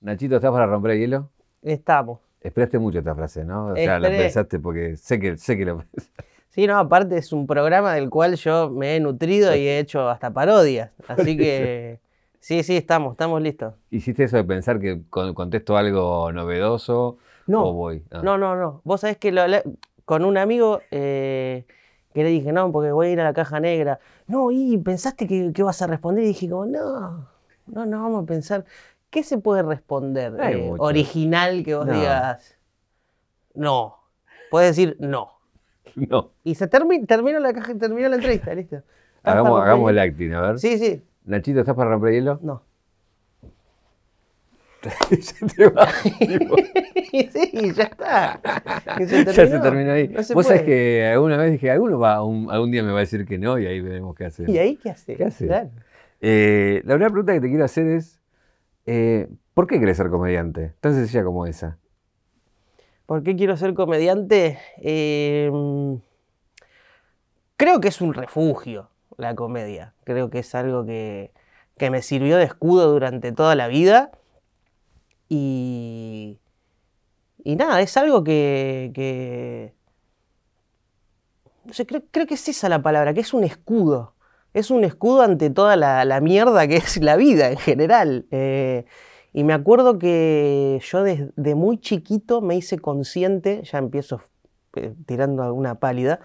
Nachito, ¿estás para romper el hielo? Estamos. Esperaste mucho esta frase, ¿no? O sea, la pensaste porque sé que, sé que lo Sí, no, aparte es un programa del cual yo me he nutrido y he hecho hasta parodias. Así que sí, sí, estamos, estamos listos. ¿Hiciste eso de pensar que con- contesto algo novedoso No, o voy? Ah. no, no, no. Vos sabés que lo hablé con un amigo eh, que le dije, no, porque voy a ir a la caja negra. No, y pensaste que, que vas a responder y dije como, no, no, no, vamos a pensar. ¿Qué se puede responder No eh, original que vos No. digas? No. Puedes decir no. No. Y se termi- terminó la caja, terminó la entrevista, listo. ¿Estás para Hagamos, el acting, a ver. Sí, sí, Nachito, ¿estás para romper el hielo? no. Se te va, sí, ya está. Ya se terminó ahí. No se Vos sabés que alguna vez dije, alguno va, un- algún día me va a decir que no y ahí veremos qué hacer. ¿Y ahí qué hace? ¿Qué hace? Claro. Eh, la primera pregunta que te quiero hacer es, eh, ¿por qué querés ser comediante? Tan sencilla como esa. ¿Por qué quiero ser comediante? Eh, creo que es un refugio la comedia. Creo que es algo que, que me sirvió de escudo durante toda la vida. Y, y nada, es algo que... que- creo, creo que es esa la palabra, que es un escudo. Es un escudo ante toda la, la mierda que es la vida en general. Eh, y me acuerdo que yo desde muy chiquito me hice consciente, ya empiezo eh, tirando alguna pálida,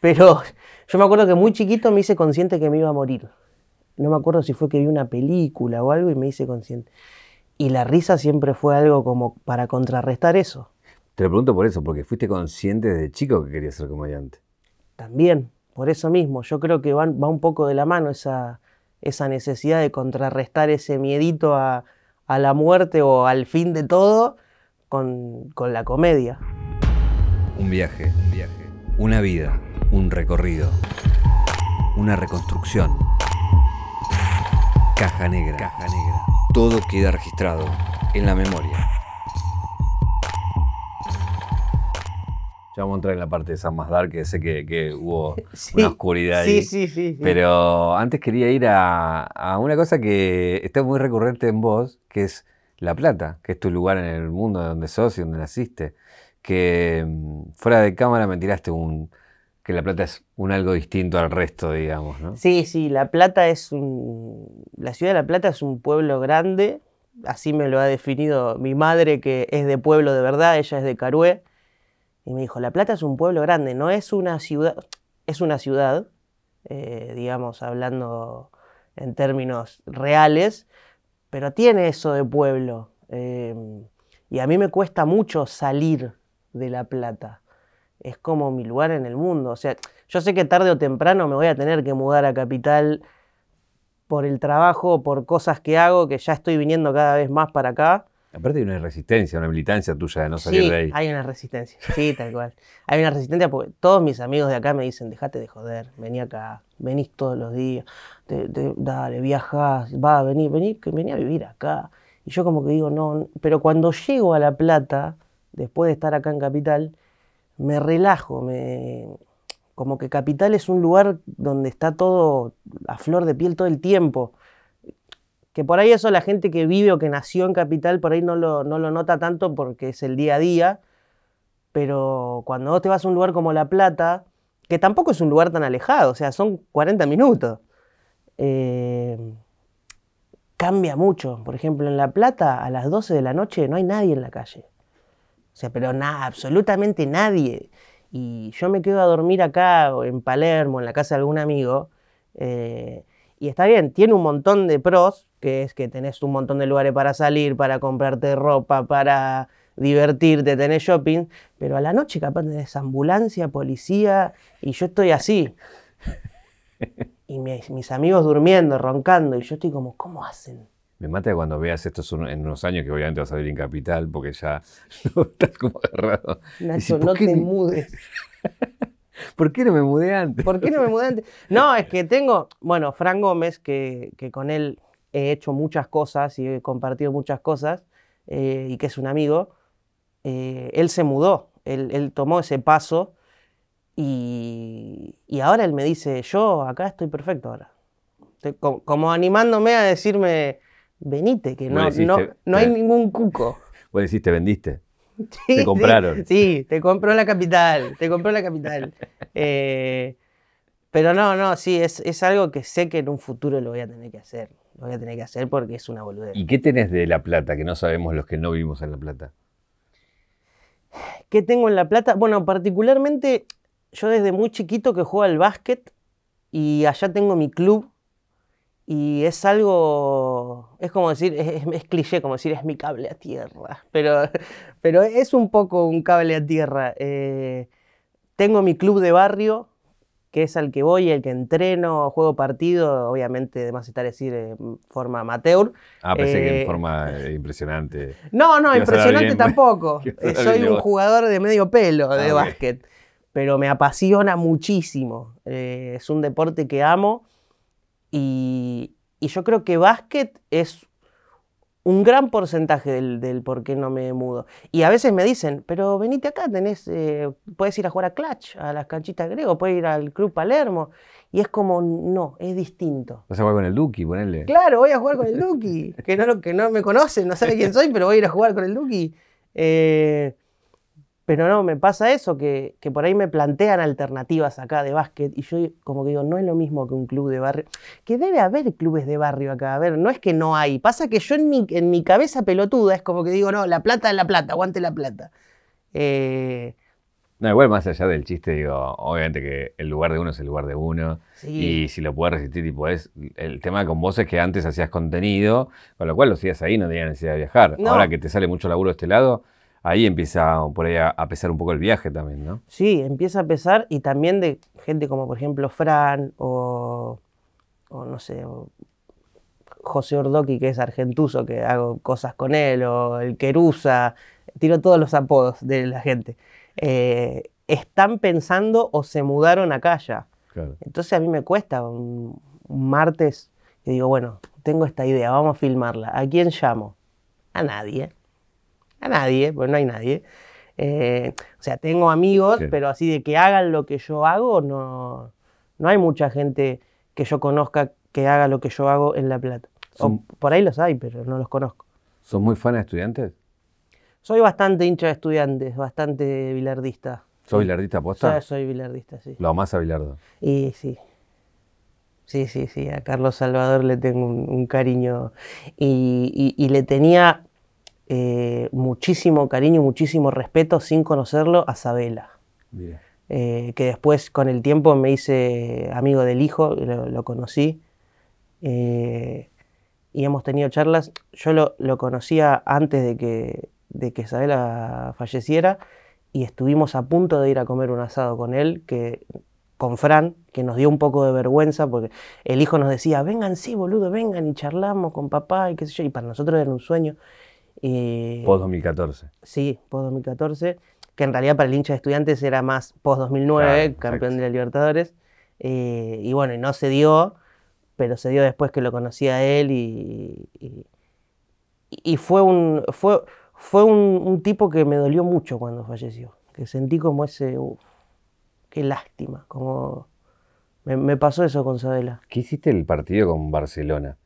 pero yo me acuerdo que muy chiquito me hice consciente que me iba a morir. No me acuerdo si fue que vi una película o algo y me hice consciente. Y la risa siempre fue algo como para contrarrestar eso. Te lo pregunto por eso, porque fuiste consciente desde chico que querías ser comediante. También, por eso mismo, yo creo que van- va un poco de la mano esa, esa necesidad de contrarrestar ese miedito a, a la muerte o al fin de todo con, con la comedia. Un viaje, un viaje. Una vida, un recorrido. Una reconstrucción. Caja negra. Caja negra. Todo queda registrado en la memoria. Ya vamos a entrar en la parte de San Masdar, que sé que, que hubo Sí, una oscuridad Sí, ahí. sí, sí. sí. Pero antes quería ir a, a una cosa que está muy recurrente en vos, que es La Plata, que es tu lugar en el mundo de donde sos y donde naciste. Que mm, fuera de cámara me tiraste un que La Plata es un algo distinto al resto, digamos, ¿no? Sí, sí, La Plata es un... La ciudad de La Plata es un pueblo grande, así me lo ha definido mi madre, que es de pueblo de verdad, ella es de Carué, y me dijo, La Plata es un pueblo grande, no es una ciudad, es una ciudad, eh, digamos, hablando en términos reales, pero tiene eso de pueblo. eh, y a mí me cuesta mucho salir de La Plata. Es como mi lugar en el mundo. O sea, yo sé que tarde o temprano me voy a tener que mudar a Capital por el trabajo, por cosas que hago, que ya estoy viniendo cada vez más para acá. Aparte hay una resistencia, una militancia tuya de no salir sí, de ahí. hay una resistencia. Sí, tal cual. Hay una resistencia porque todos mis amigos de acá me dicen, dejate de joder, vení acá, venís todos los días, te- te- dale, viajás, va, vení, vení, que vení a vivir acá. Y yo como que digo, no, pero cuando llego a La Plata, después de estar acá en Capital, me relajo, me... como que Capital es un lugar donde está todo a flor de piel todo el tiempo. Que por ahí eso la gente que vive o que nació en Capital por ahí no lo, no lo nota tanto porque es el día a día. Pero cuando vos te vas a un lugar como La Plata, que tampoco es un lugar tan alejado, o sea, son 40 minutos, eh, cambia mucho. Por ejemplo, en La Plata a las 12 de la noche no hay nadie en la calle. O sea, pero nada, absolutamente nadie. Y yo me quedo a dormir acá o en Palermo, en la casa de algún amigo. eh, y está bien, tiene un montón de pros, que es que tenés un montón de lugares para salir, para comprarte ropa, para divertirte, tenés shopping, pero a la noche capaz tenés ambulancia, policía, y yo estoy así. Y mis, mis amigos durmiendo, roncando, y yo estoy como, ¿cómo hacen? Me mata cuando veas esto en unos años que obviamente vas a vivir en Capital, porque ya no, estás como agarrado. Nacho, ¿por no qué te mudes. ¿Por qué no me mudé antes? ¿Por qué no me mudé antes? No, es que tengo, bueno, Fran Gómez, que, que con él he hecho muchas cosas y he compartido muchas cosas, eh, y que es un amigo, eh, él se mudó, él, él tomó ese paso y, y ahora él me dice, yo acá estoy perfecto ahora. Estoy como animándome a decirme, venite, que no, no, no hay ningún cuco. Vos decís, te vendiste. Sí, sí, compraron. Sí, te compró la capital, te compró la capital. Eh, pero no, no, sí, es, es algo que sé que en un futuro lo voy a tener que hacer. Lo voy a tener que hacer porque es una boludez. ¿Y qué tenés de La Plata que no sabemos los que no vivimos en La Plata? ¿Qué tengo en La Plata? Bueno, particularmente yo desde muy chiquito que juego al básquet y allá tengo mi club y es algo, es como decir, es, cliché, como decir, es mi cable a tierra, pero, pero es un poco un cable a tierra. Eh, tengo mi club de barrio, que es al que voy, el que entreno, juego partido, obviamente, además está decir, en forma amateur. Ah, pensé que Eh, en forma eh, impresionante. No, no, impresionante tampoco. Eh, Soy un jugador de medio pelo de Ah, básquet, pero me apasiona muchísimo. Eh, es un deporte que amo y, y yo creo que básquet es un gran porcentaje del, del por qué no me mudo. Y a veces me dicen, pero venite acá, tenés, eh, puedes ir a jugar a Clutch, a las canchitas griego, puedes ir al Club Palermo. Y es como, no, es distinto. Vas a jugar con el Duki, ponele. Claro, voy a jugar con el Duki. Que no, que no me conoce, no sabe quién soy, pero voy a ir a jugar con el Duki. Eh, pero no, me pasa eso, que, que por ahí me plantean alternativas acá de básquet y yo como que digo, no es lo mismo que un club de barrio. Que debe haber clubes de barrio acá. A ver, no es que no hay. Pasa que yo en mi, en mi cabeza pelotuda es como que digo, no, la plata es la plata, aguante la plata. Eh, No, igual más allá del chiste, digo, obviamente que el lugar de uno es el lugar de uno. sí. Y si lo puedes resistir, tipo, es. El tema con vos es que antes hacías contenido, con lo cual lo hacías ahí, no tenías necesidad de viajar. No. Ahora que te sale mucho laburo de este lado, ahí empieza por ahí a, pesar un poco el viaje también, ¿no? Sí, empieza a pesar y también de gente como por ejemplo Fran o, o no sé, o José Ordoqui que es argentuso, que hago cosas con él, o el Querusa, tiro todos los apodos de la gente. Eh, están pensando o se mudaron acá ya. Claro. Entonces a mí me cuesta un, un martes que digo, bueno, tengo esta idea, vamos a filmarla. ¿A quién llamo? A nadie. A nadie, pues no hay nadie. Eh, o sea, tengo amigos, Sí. pero así de que hagan lo que yo hago, no, no hay mucha gente que yo conozca que haga lo que yo hago en La Plata. O Son- por ahí los hay, pero no los conozco. ¿Sos muy fan de estudiantes? Soy bastante hincha de estudiantes, bastante bilardista. ¿Sos bilardista posta? Sí, soy bilardista, sí. Lo amás a Bilardo. Y sí. Sí, sí, sí. A Carlos Salvador le tengo un, un cariño. Y, y- y le tenía eh, muchísimo cariño y muchísimo respeto sin conocerlo a Sabela. Eh, que después con el tiempo me hice amigo del hijo, lo, lo conocí. eh, y hemos tenido charlas. Yo lo, lo conocía antes de que, de que Sabela falleciera y estuvimos a punto de ir a comer un asado con él, que, con Fran, que nos dio un poco de vergüenza porque el hijo nos decía, vengan, sí, boludo, vengan y charlamos con papá y qué sé yo. Y para nosotros era un sueño. Eh, Post 2014. Sí, post 2014, que en realidad para el hincha de estudiantes era más post 2009, Claro, campeón de la Libertadores. Eh, y bueno, y no se dio, pero se dio después que lo conocí a él y, y, y fue, un, fue, fue un, un tipo que me dolió mucho cuando falleció, que sentí como ese, qué lástima, como me, me pasó eso con Sabela. ¿Qué hiciste el partido con Barcelona?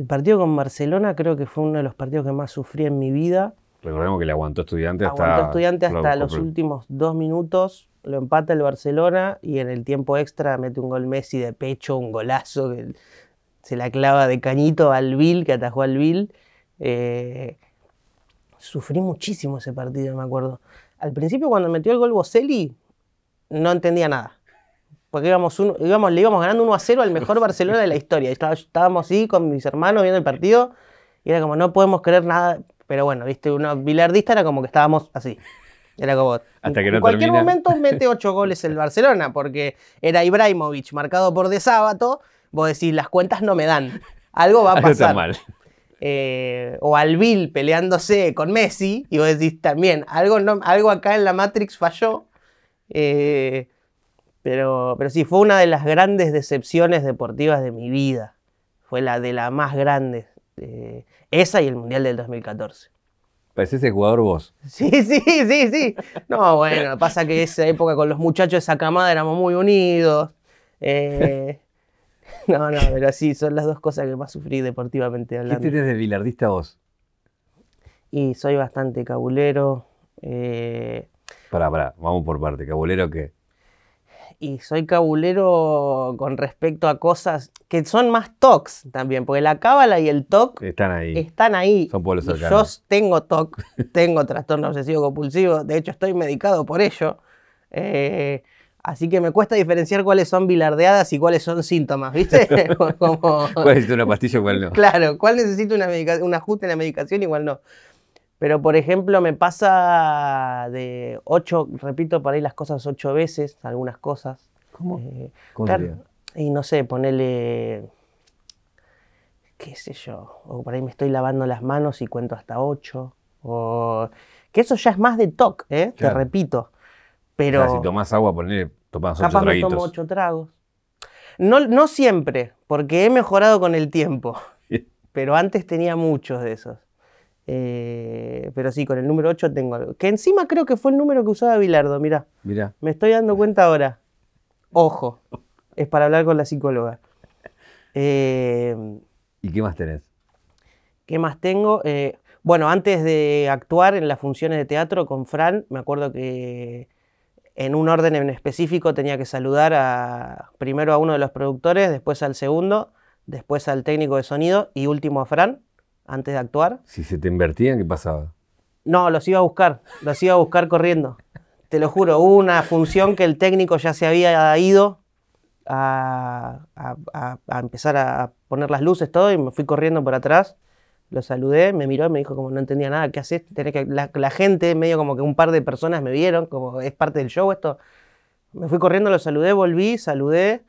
El partido con Barcelona creo que fue uno de los partidos que más sufrí en mi vida. Recordemos que le aguantó estudiante hasta. Aguantó estudiante hasta lo- los últimos dos minutos, lo empata el Barcelona y en el tiempo extra mete un gol Messi de pecho, un golazo que se la clava de cañito al Bill, que atajó al Bill. Eh, sufrí muchísimo ese partido, me acuerdo. Al principio cuando metió el gol Boselli, no entendía nada. Porque íbamos, uno- íbamos, le íbamos ganando 1 a 0 al mejor Barcelona de la historia. Y estábamos así con mis hermanos viendo el partido y era como, no podemos creer nada. Pero bueno, viste, uno bilardista era como que estábamos así. Era como. Hasta que en cualquier termina. momento mete 8 goles el Barcelona, porque era Ibrahimovic marcado por De Sábato. Vos decís, las cuentas no me dan. Algo va a pasar. mal. Eh, o al Bill peleándose con Messi, y vos decís también, algo, no, algo acá en la Matrix falló. Eh, pero, pero sí, fue una de las grandes decepciones deportivas de mi vida. Fue la de las más grandes. eh, esa y el Mundial del 2014. Parecés el jugador vos. Sí, sí, sí, sí. No, bueno, pasa que esa época con los muchachos de esa camada éramos muy unidos. Eh, No, no, pero sí, son las dos cosas que más sufrí deportivamente ¿Qué hablando. tenés de bilardista vos? Y soy bastante cabulero. eh, Pará, pará, vamos por parte. ¿Cabulero qué? Y soy cabulero con respecto a cosas que son más TOCs también, porque la cábala y el TOC Están ahí. están ahí. Son pueblos Y yo cercanos. tengo TOC, tengo trastorno obsesivo compulsivo, de hecho estoy medicado por ello. eh, así que me cuesta diferenciar cuáles son bilardeadas y cuáles son síntomas, ¿viste? Como- ¿Cuál es una pastilla y cuál no? Claro, ¿cuál necesita una medica- un ajuste en la medicación? Igual no. Pero, por ejemplo, me pasa de ocho, repito por ahí las cosas ocho veces, algunas cosas. ¿Cómo? Eh, ¿Cómo claro, y no sé, ponerle, qué sé yo, o por ahí me estoy lavando las manos y cuento hasta ocho, o que eso ya es más de TOC, ¿eh? Claro. te repito. Pero sea, si tomás agua, ponele, tomás ocho capaz me traguitos. tomo ocho tragos. No, no siempre, porque he mejorado con el tiempo, pero antes tenía muchos de esos. Eh, pero sí, con el número 8 tengo algo. Que encima creo que fue el número que usaba Bilardo, mirá. Mirá. Me estoy dando cuenta ahora. Ojo, es para hablar con la psicóloga. Eh, ¿Y qué más tenés? ¿Qué más tengo? Eh, bueno, antes de actuar en las funciones de teatro con Fran, me acuerdo que en un orden en específico tenía que saludar a, primero a uno de los productores, después al segundo, después al técnico de sonido y último a Fran, antes de actuar. Si se te invertían, ¿qué pasaba? No, los iba a buscar, los iba a buscar corriendo. Te lo juro, hubo una función que el técnico ya se había ido a, a- empezar a poner las luces, todo, y me fui corriendo por atrás. Lo saludé, me miró y me dijo como no entendía nada, ¿qué haces? Tenés que... La, la gente, medio como que un par de personas me vieron, como es parte del show esto. Me fui corriendo, lo saludé, volví, saludé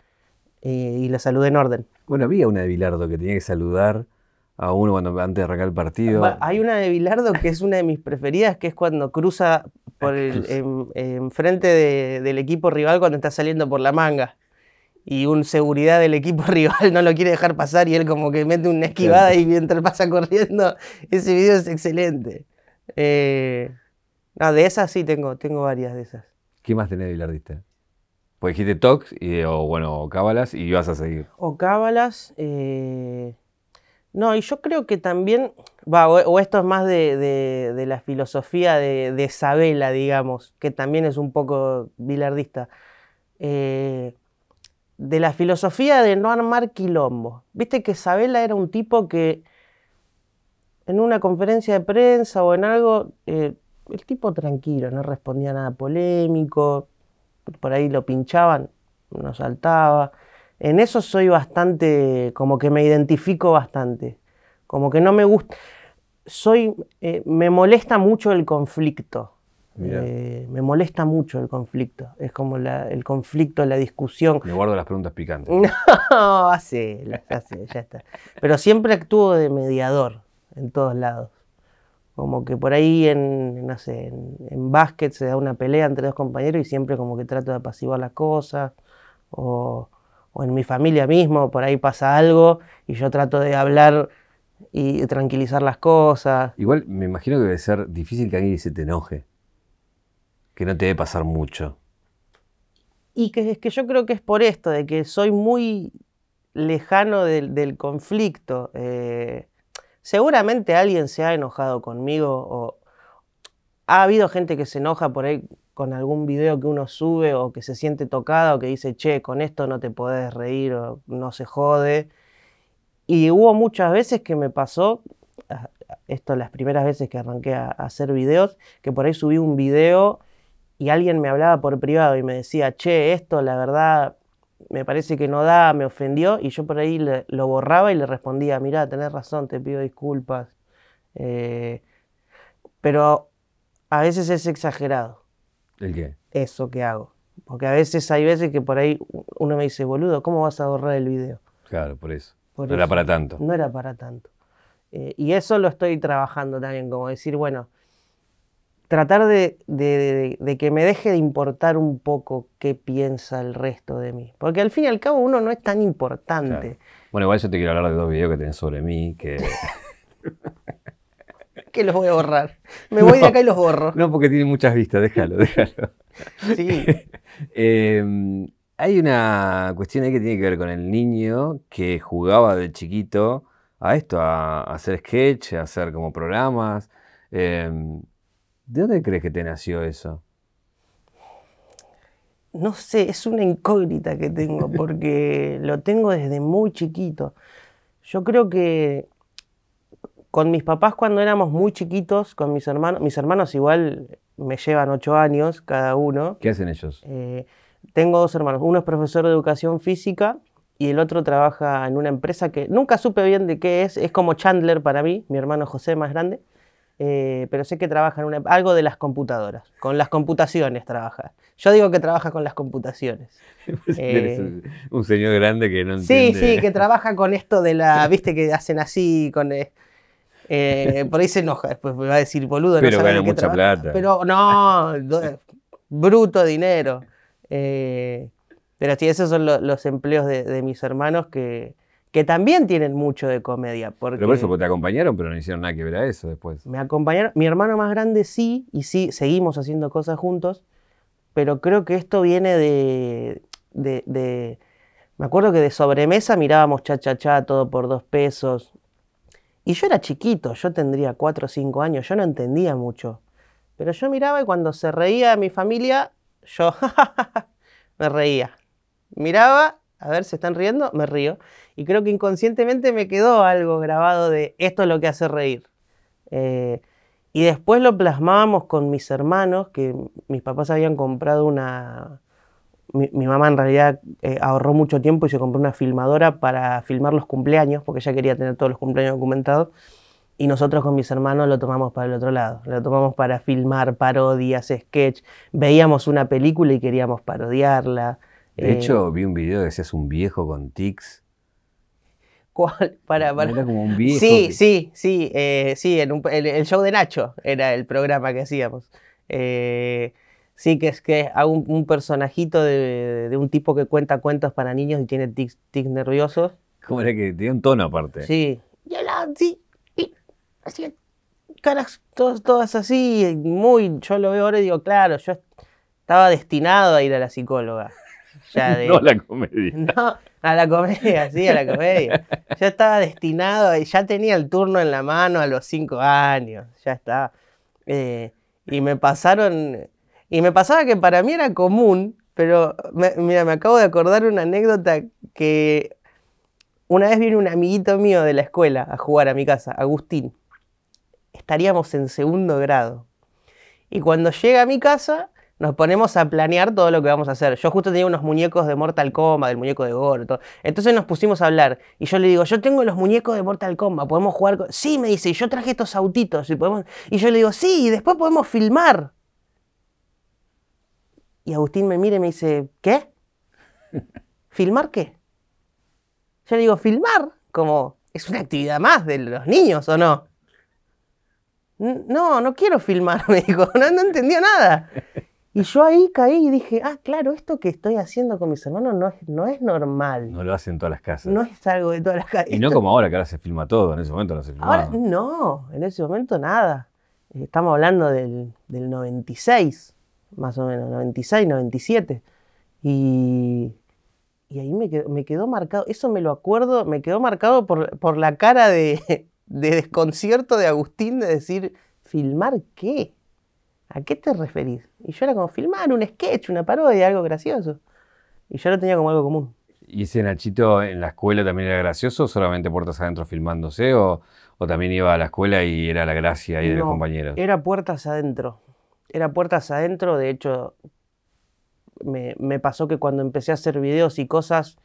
y, y lo saludé en orden. Bueno, había una de Bilardo que tenía que saludar a uno cuando antes de arrancar el partido. Hay una de Bilardo que es una de mis preferidas, que es cuando cruza por el, en, enfrente de- del equipo rival cuando está saliendo por la manga. Y un seguridad del equipo rival no lo quiere dejar pasar y él como que mete una esquivada y mientras pasa corriendo. Ese video es excelente. Eh, no, de esas sí tengo, tengo varias de esas. ¿Qué más tenés de bilardista? Pues dijiste Tox y, o bueno, Cábalas y ibas a seguir. O cábalas. eh, No, y yo creo que también, va, o, esto es más de, de- la filosofía de, de Sabela, digamos, que también es un poco bilardista. eh, de la filosofía de no armar quilombo. Viste que Sabela era un tipo que en una conferencia de prensa o en algo, eh, el tipo tranquilo, no respondía nada polémico, por ahí lo pinchaban, no saltaba. En eso soy bastante, como que me identifico bastante, como que no me gusta, soy, eh, me molesta mucho el conflicto. Eh, me molesta mucho el conflicto. Es como la- el conflicto, la discusión. Me guardo las preguntas picantes. No, hace, hace, ya está. Pero siempre actúo de mediador en todos lados. Como que por ahí en, no sé, en, en básquet se da una pelea entre dos compañeros y siempre como que trato de apaciguar las cosas. O, o en mi familia mismo, por ahí pasa algo y yo trato de hablar y tranquilizar las cosas. Igual me imagino que debe ser difícil que alguien se te enoje. Que no te debe pasar mucho. Y que es que yo creo que es por esto, de que soy muy lejano del, del conflicto. Eh, seguramente alguien se ha enojado conmigo o ha habido gente que se enoja por ahí con algún video que uno sube o que se siente tocada o que dice, che, con esto no te podés reír o no se jode. Y hubo muchas veces que me pasó, esto las primeras veces que arranqué a, a hacer videos, que por ahí subí un video y alguien me hablaba por privado y me decía, che, esto la verdad me parece que no da, me ofendió, y yo por ahí le- lo borraba y le respondía, mirá, tenés razón, te pido disculpas. Eh, pero a veces es exagerado ¿El qué? eso que hago. Porque a veces hay veces que por ahí uno me dice, boludo, ¿cómo vas a borrar el video? Claro, por eso. Por no era para tanto. No era para tanto. Eh, y eso lo estoy trabajando también, como decir, bueno, tratar de, de- de- de que me deje de importar un poco qué piensa el resto de mí. Porque al fin y al cabo uno no es tan importante. Claro. Bueno, igual yo te quiero hablar de dos videos que tenés sobre mí. Que... Que los voy a borrar. Me voy de acá y los borro. no, porque tienen muchas vistas, déjalo, déjalo. Sí. Eh, hay una cuestión ahí que tiene que ver con el niño que jugaba de chiquito a esto, a, a hacer sketch, a hacer como programas. Em, ¿De dónde crees que te nació eso? No sé, es una incógnita que tengo porque lo tengo desde muy chiquito. Yo creo que con mis papás cuando éramos muy chiquitos, con mis hermanos, mis hermanos igual me llevan ocho años cada uno. ¿Qué hacen ellos? Eh, tengo dos hermanos, uno es profesor de educación física y el otro trabaja en una empresa que nunca supe bien de qué es, es como Chandler para mí, mi hermano José más grande, eh, pero sé que trabaja en una, algo de las computadoras, con las computaciones trabaja. Yo digo que trabaja con las computaciones. Eres Eh, un, un señor grande que no Sí, entiende. sí, que trabaja con esto de la, viste que hacen así, con... eh, eh, por ahí se enoja, después me va a decir boludo. no Pero de gana mucha trabaja". plata. Pero no, do- bruto dinero. Eh, pero sí, esos son lo- los empleos de, de mis hermanos que, que también tienen mucho de comedia. Porque Pero por eso, porque te acompañaron, pero no hicieron nada que ver a eso después. me acompañaron, mi hermano más grande sí, y sí, seguimos haciendo cosas juntos, pero creo que esto viene de, de, de- me acuerdo que de sobremesa mirábamos cha cha cha, todo por dos pesos, y yo era chiquito, yo tendría cuatro o cinco años, yo no entendía mucho, pero yo miraba y cuando se reía mi familia, yo me reía. Miraba, a ver, ¿se están riendo? Me río. Y creo que inconscientemente me quedó algo grabado de esto es lo que hace reír. Eh, y después lo plasmábamos con mis hermanos, que mis papás habían comprado una... Mi, mi mamá en realidad eh, ahorró mucho tiempo y se compró una filmadora para filmar los cumpleaños, porque ella quería tener todos los cumpleaños documentados. Y nosotros con mis hermanos lo tomamos para el otro lado. Lo tomamos para filmar parodias, sketch. Veíamos una película y queríamos parodiarla. De Eh, hecho, vi un video que decías un viejo con tics. ¿Cuál? Para, para. Era como un viejo. Sí, que- sí, sí, eh, sí, en un- el, el show de Nacho era el programa que hacíamos. Eh, sí, que es que hago un, un personajito de, de un tipo que cuenta cuentos para niños y tiene tics, tics nerviosos. ¿Cómo era que tenía un tono aparte? Sí. Y él así, y así, caras todas, todas así, muy, yo lo veo ahora y digo, claro, yo estaba destinado a ir a la psicóloga. Ya de- No la comedia. no, a la comedia, sí, a la comedia. Ya estaba destinado, ya tenía el turno en la mano a los cinco años, ya está. Eh, y me pasaron, y me pasaba que para mí era común, pero me- mira, me acabo de acordar una anécdota que una vez vino un amiguito mío de la escuela a jugar a mi casa, Agustín. Estaríamos en segundo grado. Y cuando llega a mi casa, nos ponemos a planear todo lo que vamos a hacer. Yo justo tenía unos muñecos de Mortal Kombat, del muñeco de Gore, todo. Entonces nos pusimos a hablar. Y yo le digo, yo tengo los muñecos de Mortal Kombat, podemos jugar con... Sí, me dice, yo traje estos autitos. Y, podemos... y yo le digo, sí, y después podemos filmar. Y Agustín me mira y me dice, ¿qué? ¿Filmar qué? Yo le digo, filmar, como, es una actividad más de los niños, ¿o no? "N- No, no quiero filmar, me dijo, no, no entendió nada. Y yo ahí caí y dije, ah, claro, esto que estoy haciendo con mis hermanos no es, no es normal. No lo hacen en todas las casas. No es algo de todas las casas. y no como ahora, que ahora se filma todo. En ese momento no se filmaba. Ahora, no, en ese momento nada. Estamos hablando del, del 96, más o menos, 96, 97. Y, y ahí me quedó, me quedó marcado, eso me lo acuerdo, me quedó marcado por, por la cara de, de desconcierto de Agustín de decir, ¿filmar qué? ¿A qué te referís? Y yo era como, filmar un sketch, una parodia, algo gracioso. Y yo lo tenía como algo común. ¿Y ese Nachito en la escuela también era gracioso solamente puertas adentro filmándose? ¿O, o también iba a la escuela y era la gracia ahí de los compañeros? Era puertas adentro. Era puertas adentro. De hecho, me, me pasó que cuando empecé a hacer videos y cosas,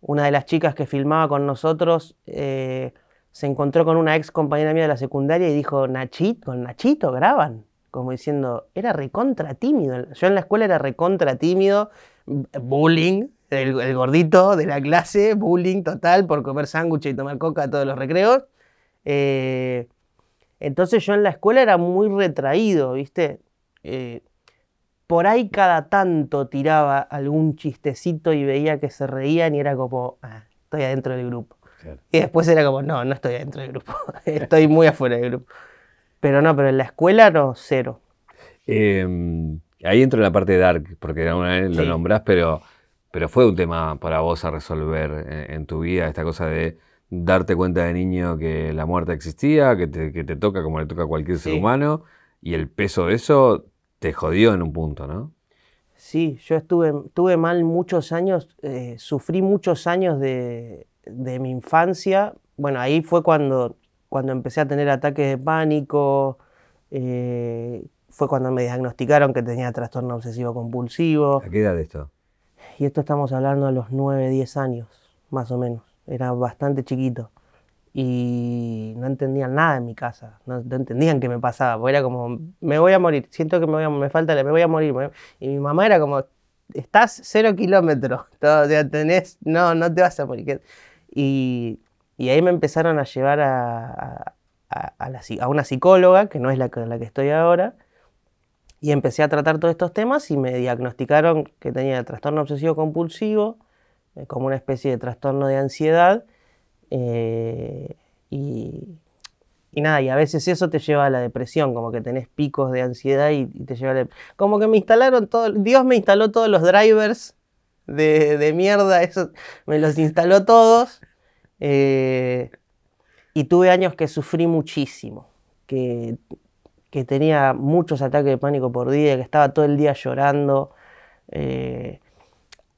una de las chicas que filmaba con nosotros eh, se encontró con una ex compañera mía de la secundaria y dijo, Nachito, con Nachito graban. Como diciendo, era recontra tímido. Yo en la escuela era recontra tímido, bullying, el, gordito de la clase, bullying total por comer sándwiches y tomar coca todos los recreos. Eh, entonces yo en la escuela era muy retraído, ¿viste? Eh, por ahí cada tanto tiraba algún chistecito y veía que se reían y era como, ah, estoy adentro del grupo. Claro. Y después era como, no, no estoy adentro del grupo, estoy muy afuera del grupo. Pero no, pero en la escuela no, cero. Eh, ahí entro en la parte dark, porque alguna vez lo Sí. nombrás, pero pero fue un tema para vos a resolver en, en tu vida, esta cosa de darte cuenta de niño que la muerte existía, que te, que te toca como le toca a cualquier ser humano, y el peso de eso te jodió en un punto, ¿no? Sí, yo estuve, tuve mal muchos años, eh, sufrí muchos años de, de mi infancia. Bueno, ahí fue cuando, cuando empecé a tener ataques de pánico, eh, fue cuando me diagnosticaron que tenía trastorno obsesivo compulsivo. ¿A qué edad esto? Y esto estamos hablando a los 9, 10 años, más o menos. Era bastante chiquito. Y no entendían nada en mi casa. No, no entendían qué me pasaba. Porque era como, me voy a morir. Siento que me, voy a, me falta, me voy a morir. me voy a-". Y mi mamá era como, estás cero kilómetros. O sea, tenés, no, no te vas a morir. ¿Qué- Y, y ahí me empezaron a llevar a, a- a- la a una psicóloga, que no es la la que estoy ahora. Y empecé a tratar todos estos temas y me diagnosticaron que tenía trastorno obsesivo compulsivo, eh, como una especie de trastorno de ansiedad. Eh, y, nada, y a veces eso te lleva a la depresión, como que tenés picos de ansiedad y, te lleva a la Como que me instalaron todo, Dios me instaló todos los drivers de, de mierda, eso, me los instaló todos. eh, y tuve años que sufrí muchísimo, que que tenía muchos ataques de pánico por día, que estaba todo el día llorando. eh,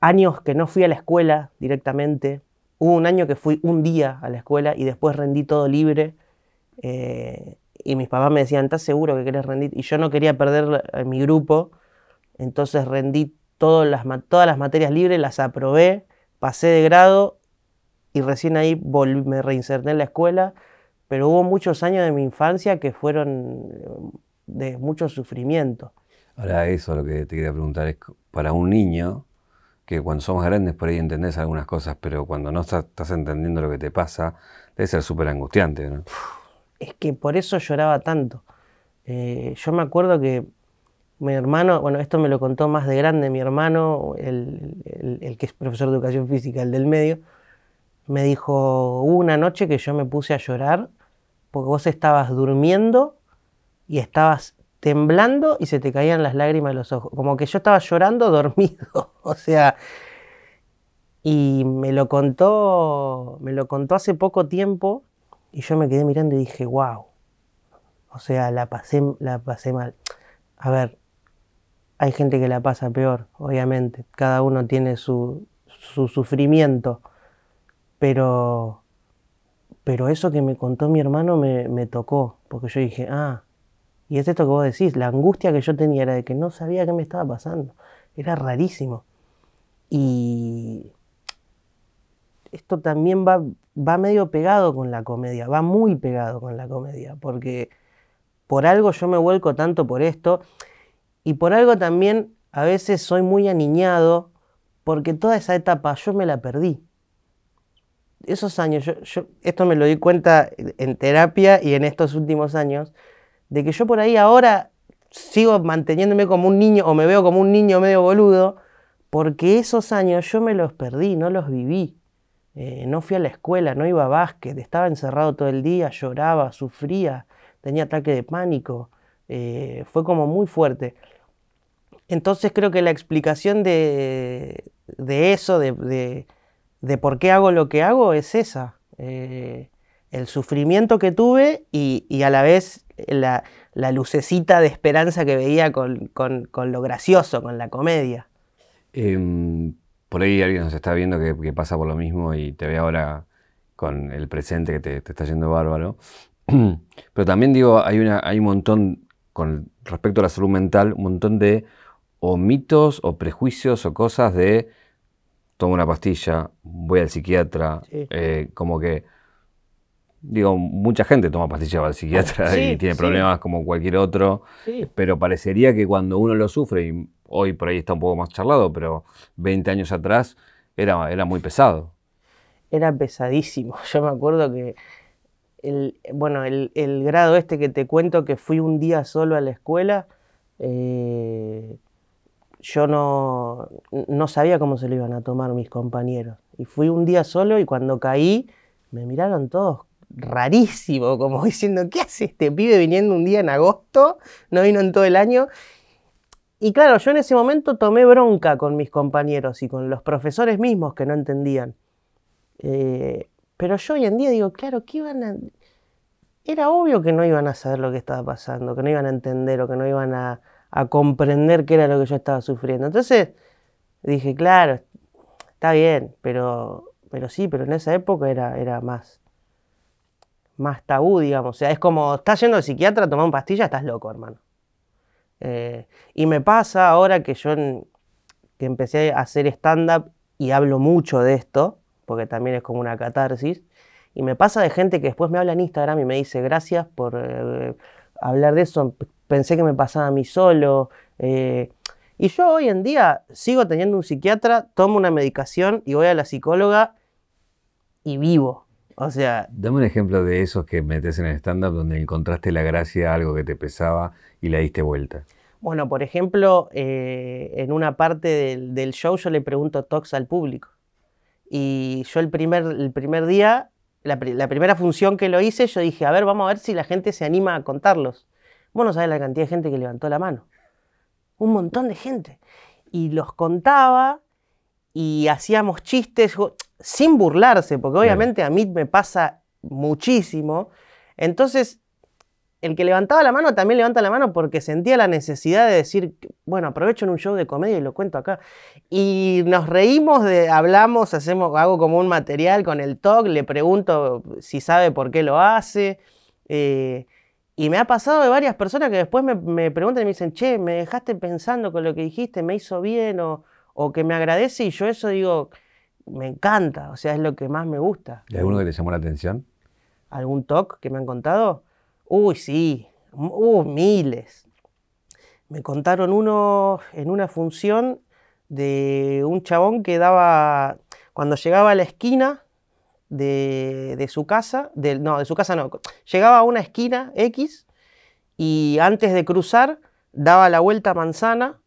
años que no fui a la escuela directamente. Hubo un año que fui un día a la escuela y después rendí todo libre. eh, y mis papás me decían, ¿estás seguro que querés rendir? Y yo no quería perder a mi grupo, entonces rendí todas las, todas las materias libres, las aprobé, pasé de grado y recién ahí me reinserté en la escuela pero hubo muchos años de mi infancia que fueron eh, de mucho sufrimiento. Ahora eso lo que te quería preguntar es, para un niño, que cuando somos grandes por ahí entendés algunas cosas, pero cuando no estás, entendiendo lo que te pasa, debe ser súper angustiante. Es que por eso lloraba tanto. Eh, yo me acuerdo que mi hermano, bueno, esto me lo contó más de grande mi hermano, el, el- el que es profesor de educación física, el del medio, me dijo, hubo una noche que yo me puse a llorar porque vos estabas durmiendo y estabas temblando y se te caían las lágrimas de los ojos. Como que yo estaba llorando dormido. o sea, y me lo contó, me lo contó hace poco tiempo y yo me quedé mirando y dije, wow. O sea, la pasé, la pasé mal. A ver, hay gente que la pasa peor, obviamente. Cada uno tiene su, su sufrimiento. Pero, pero eso que me contó mi hermano me, me tocó. Porque yo dije, ah, y es esto que vos decís, la angustia que yo tenía era de que no sabía qué me estaba pasando. Era rarísimo. Y esto también va, va medio pegado con la comedia, va muy pegado con la comedia, porque por algo yo me vuelco tanto por esto y por algo también a veces soy muy aniñado, porque toda esa etapa yo me la perdí. Esos años, yo, esto me lo di cuenta en terapia y en estos últimos años, de que yo por ahí ahora sigo manteniéndome como un niño o me veo como un niño medio boludo, porque esos años yo me los perdí, no los viví. Eh, no fui a la escuela, no iba a básquet, estaba encerrado todo el día, lloraba, sufría, tenía ataque de pánico. eh, fue como muy fuerte. Entonces creo que la explicación de, de eso, de, de- de por qué hago lo que hago, es esa. eh, el sufrimiento que tuve y, y a la vez la, la lucecita de esperanza que veía con, con- con lo gracioso, con la comedia. Em, por ahí alguien nos está viendo que, que pasa por lo mismo y te ve ahora con el presente que te, te está yendo bárbaro. Pero también digo, hay, una, hay un montón, con respecto a la salud mental, un montón de o mitos o prejuicios o cosas de tomo una pastilla, voy al psiquiatra, Sí. eh, como que, digo, mucha gente toma pastillas va al psiquiatra Sí, y tiene sí. problemas como cualquier otro. Sí, Pero parecería que cuando uno lo sufre, y hoy por ahí está un poco más charlado, pero 20 años atrás era, era muy pesado. era pesadísimo. Yo me acuerdo que, el, bueno, el, el grado este que te cuento que fui un día solo a la escuela, eh, yo no, no sabía cómo se lo iban a tomar mis compañeros. Y fui un día solo y cuando caí me miraron todos rarísimo, como diciendo, ¿qué hace este pibe viniendo un día en agosto? No vino en todo el año. y claro, yo en ese momento tomé bronca con mis compañeros y con los profesores mismos que no entendían. Eh, pero yo hoy en día digo, claro, ¿qué iban a...? Era obvio que no iban a saber lo que estaba pasando, que no iban a entender o que no iban a, a comprender qué era lo que yo estaba sufriendo. Entonces dije, claro, está bien, pero, pero sí, pero en esa época era, era más, más tabú, digamos. O sea, es como, estás yendo al psiquiatra tomar una pastilla, estás loco, hermano. Eh, y me pasa ahora que yo que empecé a hacer stand-up y hablo mucho de esto, porque también es como una catarsis, y me pasa de gente que después me habla en Instagram y me dice, gracias por eh, hablar de eso, pensé que me pasaba a mí solo. Eh, y yo hoy en día sigo teniendo un psiquiatra, tomo una medicación y voy a la psicóloga y vivo. O sea... Dame un ejemplo de esos que metes en el stand-up donde encontraste la gracia, algo que te pesaba y la diste vuelta. Bueno, por ejemplo, eh, en una parte del, show yo le pregunto talks al público. Y yo el primer, el primer día, la, primera función que lo hice, yo dije, a ver, vamos a ver si la gente se anima a contarlos. Bueno, sabes la cantidad de gente que levantó la mano. Un montón de gente. Y los contaba y hacíamos chistes sin burlarse, porque obviamente a mí me pasa muchísimo. Entonces, el que levantaba la mano también levanta la mano porque sentía la necesidad de decir, bueno, aprovecho en un show de comedia y lo cuento acá. Y nos reímos, de, hablamos, hacemos, hago como un material con el talk, le pregunto si sabe por qué lo hace. Eh, y me ha pasado de varias personas que después me, preguntan y me dicen, che, me dejaste pensando con lo que dijiste, me hizo bien o, o que me agradece y yo eso digo, me encanta, o sea, es lo que más me gusta. ¿Y alguno que te llamó la atención? ¿Algún talk que me han contado? Uy, sí, uh, miles. Me contaron uno en una función de un chabón que daba, cuando llegaba a la esquina de, su casa, no, de su casa no, llegaba a una esquina X y antes de cruzar daba la vuelta a manzana,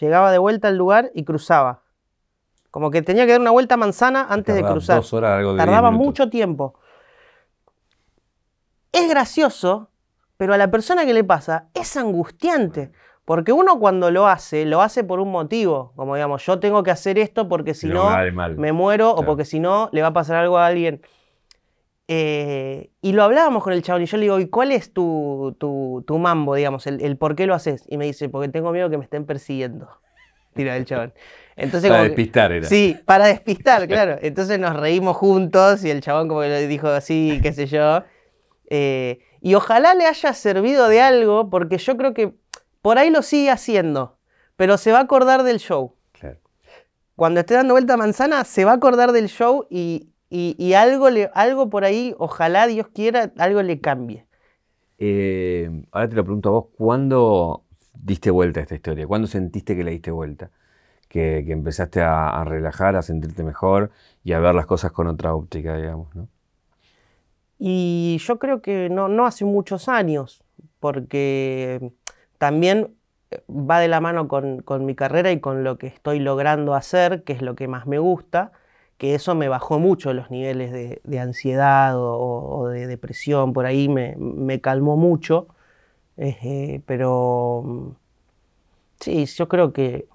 llegaba de vuelta al lugar y cruzaba. Como que tenía que dar una vuelta a manzana antes de cruzar. Tardaba mucho tiempo es gracioso, pero a la persona que le pasa es angustiante. Porque uno cuando lo hace, lo hace por un motivo. Como digamos, yo tengo que hacer esto porque si no me muero o porque si no le va a pasar algo a alguien. Eh, y lo hablábamos con el chabón y yo le digo, ¿y cuál es tu, tu, mambo, digamos, el, por qué lo haces? Y me dice, porque tengo miedo que me estén persiguiendo. Tira el chabón. Entonces, para despistar era. Sí, para despistar, claro. Entonces nos reímos juntos y el chabón como que le dijo así, qué sé yo. Eh, y ojalá le haya servido de algo, porque yo creo que por ahí lo sigue haciendo, pero se va a acordar del show. Cuando esté dando vuelta a manzana, se va a acordar del show y, algo, le, algo por ahí, ojalá Dios quiera, algo le cambie. Eh, ahora te lo pregunto a vos, ¿cuándo diste vuelta a esta historia? ¿Cuándo sentiste que le diste vuelta? Que, empezaste a, relajar, a sentirte mejor y a ver las cosas con otra óptica, digamos, ¿no? Y yo creo que no, hace muchos años, porque también eh, va de la mano con, mi carrera y con lo que estoy logrando hacer, que es lo que más me gusta, que eso me bajó mucho los niveles de, ansiedad o, de depresión, por ahí me, calmó mucho, eh, pero mm, sí, yo creo que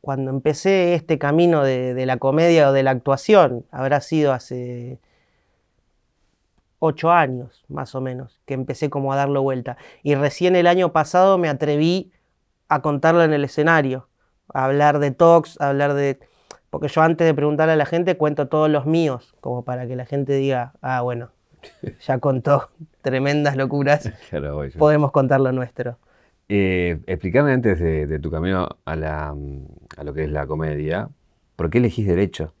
cuando empecé este camino de la comedia o de la actuación, habrá sido hace ocho años, más o menos, que empecé como a darlo vuelta. Y recién el año pasado me atreví a contarlo en el escenario, a hablar de talks, a hablar de... Porque yo antes de preguntarle a la gente cuento todos los míos, como para que la gente diga, ah, bueno, ya contó tremendas locuras, podemos contar lo nuestro. Eh, explícame antes de, de, tu camino a, la, a lo que es la comedia, ¿por qué elegís derecho?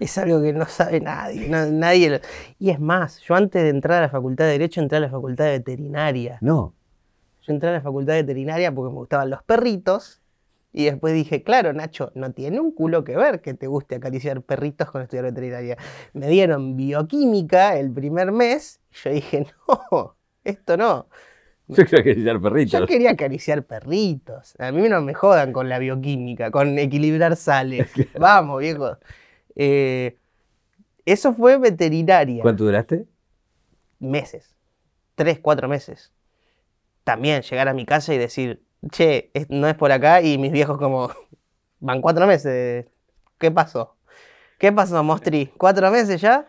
es algo que no sabe nadie. nadie Y es más, yo antes de entrar a la facultad de Derecho entré a la facultad de veterinaria. No. Yo entré a la facultad de veterinaria porque me gustaban los perritos. Y después dije, claro, Nacho, no tiene un culo que ver que te guste acariciar perritos con estudiar veterinaria. Me dieron bioquímica el primer mes. Y yo dije, no, esto no. Yo quería acariciar perritos. Yo quería acariciar perritos. A mí no me jodan con la bioquímica, con equilibrar sales. Vamos, viejo. Eh, eso fue veterinaria. ¿Cuánto duraste? Meses. Tres, cuatro meses. también llegar a mi casa y decir, che, no es por acá, y mis viejos como, van cuatro meses, ¿qué pasó? ¿Qué pasó, Mostri? ¿Cuatro meses ya?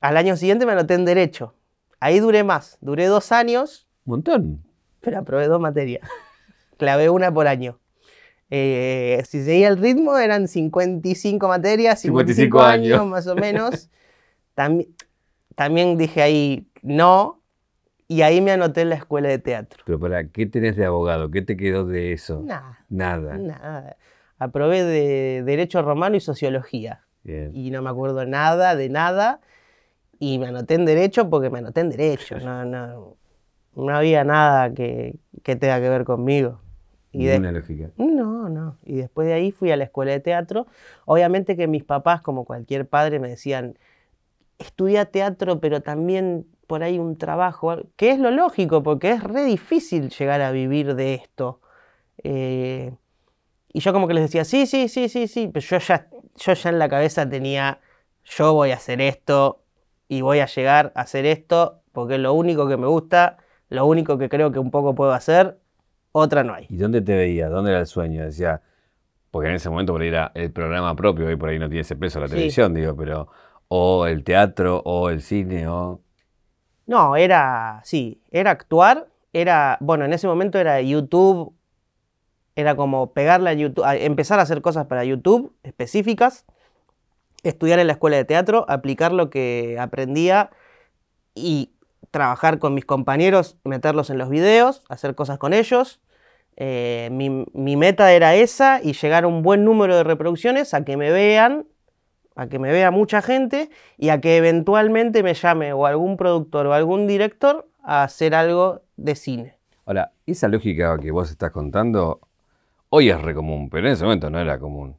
Al año siguiente me anoté en Derecho. Ahí duré más, duré dos años, Un montón. pero aprobé dos materias. Clavé una por año. Eh, si seguía el ritmo, eran 55 materias, 55, 55 años. más o menos. Tambi- también dije ahí no, y ahí me anoté en la escuela de teatro. Pero para, ¿qué tenés de abogado? ¿Qué te quedó de eso? Nada, Nada. nada. Aprobé de Derecho Romano y Sociología. Bien. Y no me acuerdo nada de nada. Y me anoté en Derecho porque me anoté en Derecho. No, no, no había nada que, que tenga que ver conmigo. Y de- Ninguna lógica. No, no. Y después de ahí fui a la escuela de teatro. Obviamente que mis papás, como cualquier padre, me decían, estudia teatro, pero también por ahí un trabajo, que es lo lógico, porque es re difícil llegar a vivir de esto. Eh, y yo como que les decía, sí, sí, sí, sí, sí, pero yo ya, yo ya en la cabeza tenía, yo voy a hacer esto y voy a llegar a hacer esto, porque es lo único que me gusta, lo único que creo que un poco puedo hacer, otra no hay. ¿Y dónde te veías? ¿Dónde era el sueño? Decía, porque en ese momento por ahí era el programa propio, y por ahí no tiene ese peso la Sí. televisión, digo, pero o el teatro, o el cine, o... No, era, sí, era actuar, era, bueno, en ese momento era YouTube, era como pegarle a YouTube, a- empezar a hacer cosas para YouTube específicas, estudiar en la escuela de teatro, aplicar lo que aprendía y trabajar con mis compañeros, meterlos en los videos, hacer cosas con ellos. Eh, mi, mi meta era esa y llegar a un buen número de reproducciones, a que me vean, a que me vea mucha gente y a que eventualmente me llame o algún productor o algún director a hacer algo de cine. Ahora, esa lógica que vos estás contando, hoy es re común, pero en ese momento no era común.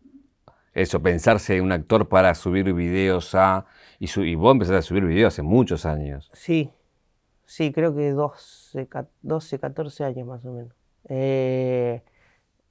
Eso, pensarse un actor para subir videos a... Y, su- y vos empezaste a subir videos hace muchos años. Sí, sí, creo que 12, ca- 12 14 años más o menos. Eh,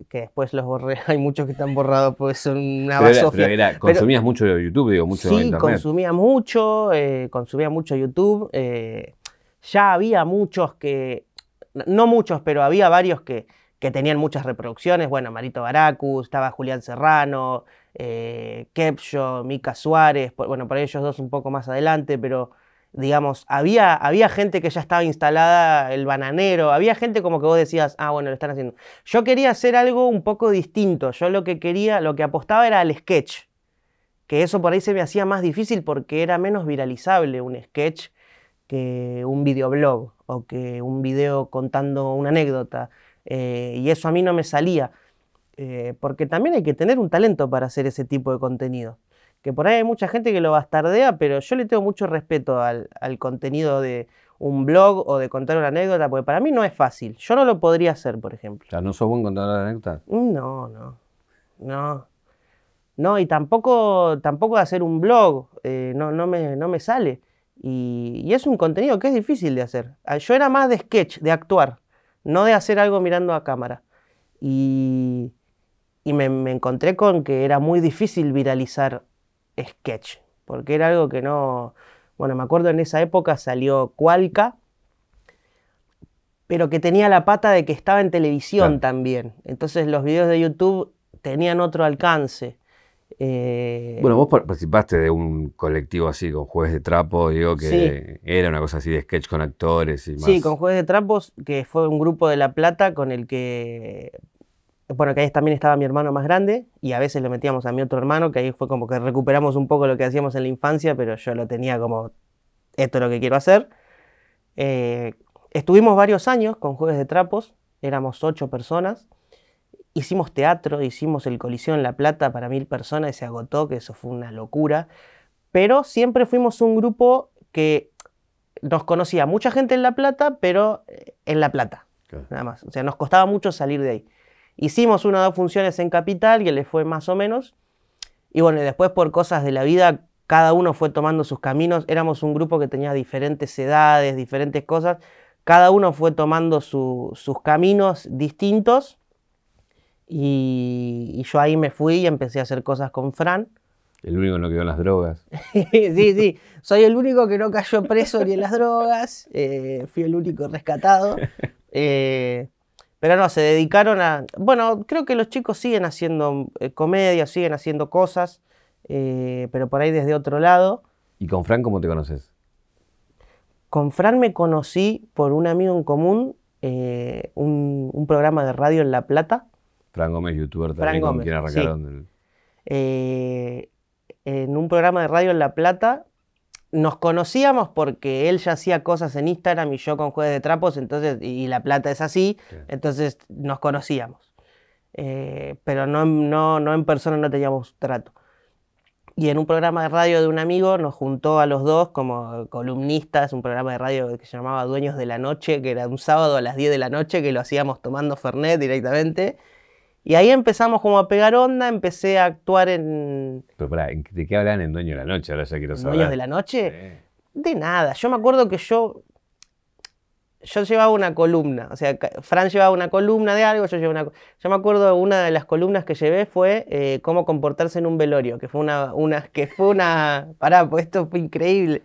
que después los borré, hay muchos que están borrados porque son una Pero, era- basofia. pero era- consumías mucho de YouTube, digo, mucho de Sí, internet. consumía mucho, eh, consumía mucho YouTube. eh, ya había muchos que, no muchos, pero había varios que, que tenían muchas reproducciones. Bueno, Marito Baracus, estaba Julián Serrano, eh, Kepcho, Mica Suárez, bueno, por ellos dos un poco más adelante, pero digamos, había, había gente que ya estaba instalada, el bananero, había gente como que vos decías, ah, bueno, lo están haciendo. Yo quería hacer algo un poco distinto, yo lo que quería, lo que apostaba era al sketch que eso por ahí se me hacía más difícil porque era menos viralizable un sketch que un videoblog o que un video contando una anécdota. eh, y eso a mí no me salía, eh, porque también hay que tener un talento para hacer ese tipo de contenido. Que por ahí hay mucha gente que lo bastardea, pero yo le tengo mucho respeto al, al contenido de un blog o de contar una anécdota, porque para mí no es fácil. Yo no lo podría hacer, por ejemplo. O sea, ¿no sos buen contador de anécdotas? No, no, no. No, y tampoco, tampoco de hacer un blog, eh, no, no, me, no me sale. Y, y es un contenido que es difícil de hacer. Ah, Yo era más de sketch, de actuar, no de hacer algo mirando a cámara. Y, y me, me encontré con que era muy difícil viralizar sketch, porque era algo que no... Bueno, me acuerdo en esa época salió Cualca, pero que tenía la pata de que estaba en televisión Claro. también. Entonces los videos de YouTube tenían otro alcance. Eh, Bueno, vos par- participaste de un colectivo así con jueves de trapo, digo que Sí. era una cosa así de sketch con actores y más. Sí, con Jueves de Trapos, que fue un grupo de La Plata con el que, bueno, que ahí también estaba mi hermano más grande y a veces lo metíamos a mi otro hermano, que ahí fue como que recuperamos un poco lo que hacíamos en la infancia, pero yo lo tenía como, esto es lo que quiero hacer. Eh, estuvimos varios años con Jueves de Trapos, éramos ocho personas. Hicimos teatro, hicimos el Coliseo en La Plata para mil personas y se agotó, que eso fue una locura. Pero siempre fuimos un grupo que nos conocía mucha gente en La Plata, pero eh, en La Plata, nada más. O sea, nos costaba mucho salir de ahí. Hicimos una o dos funciones en Capital, que le fue más o menos. Y bueno, y después por cosas de la vida, cada uno fue tomando sus caminos. Éramos un grupo que tenía diferentes edades, diferentes cosas. Cada uno fue tomando su- sus caminos distintos. Y, y yo ahí me fui y empecé a hacer cosas con Fran. El único que no quedó en las drogas. sí, sí. Soy el único que no cayó preso ni en las drogas. eh, fui el único rescatado. Eh, pero no, se dedicaron a... Bueno, creo que los chicos siguen haciendo eh, comedia, siguen haciendo cosas, eh, pero por ahí desde otro lado. ¿Y con Fran cómo te conoces? Con Fran me conocí por un amigo en común, eh, un, un programa de radio en La Plata. Fran Gómez, youtuber Fran también, con Gómez, quien sí. arrancaron. el- eh, en un programa de radio en La Plata. Nos conocíamos porque él ya hacía cosas en Instagram y yo con jueves de trapos, entonces, y La Plata es así, Sí. entonces nos conocíamos. Eh, pero no, no, no en persona, no teníamos trato. Y en un programa de radio de un amigo nos juntó a los dos como columnistas, un programa de radio que se llamaba Dueños de la Noche, que era un sábado a las 10 de la noche, que lo hacíamos tomando Fernet directamente. Y ahí empezamos como a pegar onda, empecé a actuar en Pero pará, ¿en- ¿de qué hablan en Dueño de la Noche? Ahora ya quiero saber. Dueños de la Noche. Sí. De nada, yo me acuerdo que yo, yo llevaba una columna, o sea, Fran llevaba una columna de algo, yo llevaba una... Yo me acuerdo una de las columnas que llevé fue eh, cómo comportarse en un velorio, que fue una, una, que fue una, pará, pues esto fue increíble.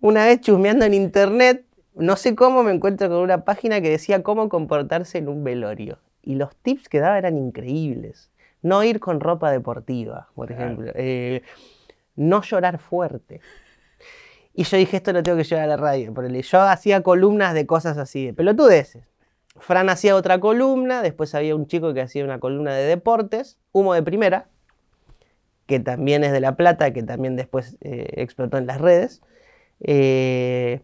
Una vez chusmeando en internet, no sé cómo me encuentro con una página que decía cómo comportarse en un velorio. Y los tips que daba eran increíbles. No ir con ropa deportiva, por Claro. ejemplo. Eh, no llorar fuerte. Y yo dije, esto lo tengo que llevar a la radio. Yo hacía columnas de cosas así, de pelotudeces. Fran hacía otra columna, después había un chico que hacía una columna de deportes, Humo de Primera, que también es de La Plata, que también después eh, explotó en las redes. Eh,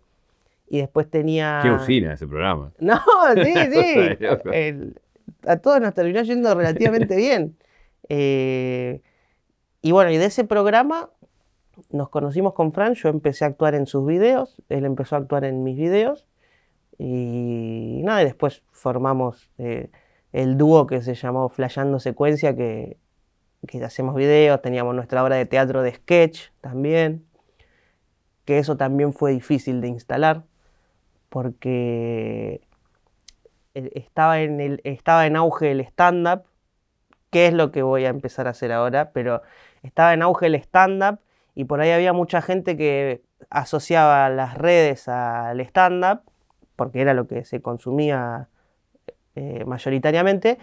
y después tenía... Qué usina ese programa. No, sí, sí. El- a todos nos terminó yendo relativamente bien. Eh, y bueno, y de ese programa nos conocimos con Fran, yo empecé a actuar en sus videos, él empezó a actuar en mis videos. Y nada, y después formamos eh, el dúo que se llamó Flayando Secuencia, que, que hacemos videos, teníamos nuestra obra de teatro de sketch también, que eso también fue difícil de instalar, porque estaba en, el, estaba en auge el stand-up, que es lo que voy a empezar a hacer ahora, pero estaba en auge el stand-up y por ahí había mucha gente que asociaba las redes al stand-up, porque era lo que se consumía eh, mayoritariamente,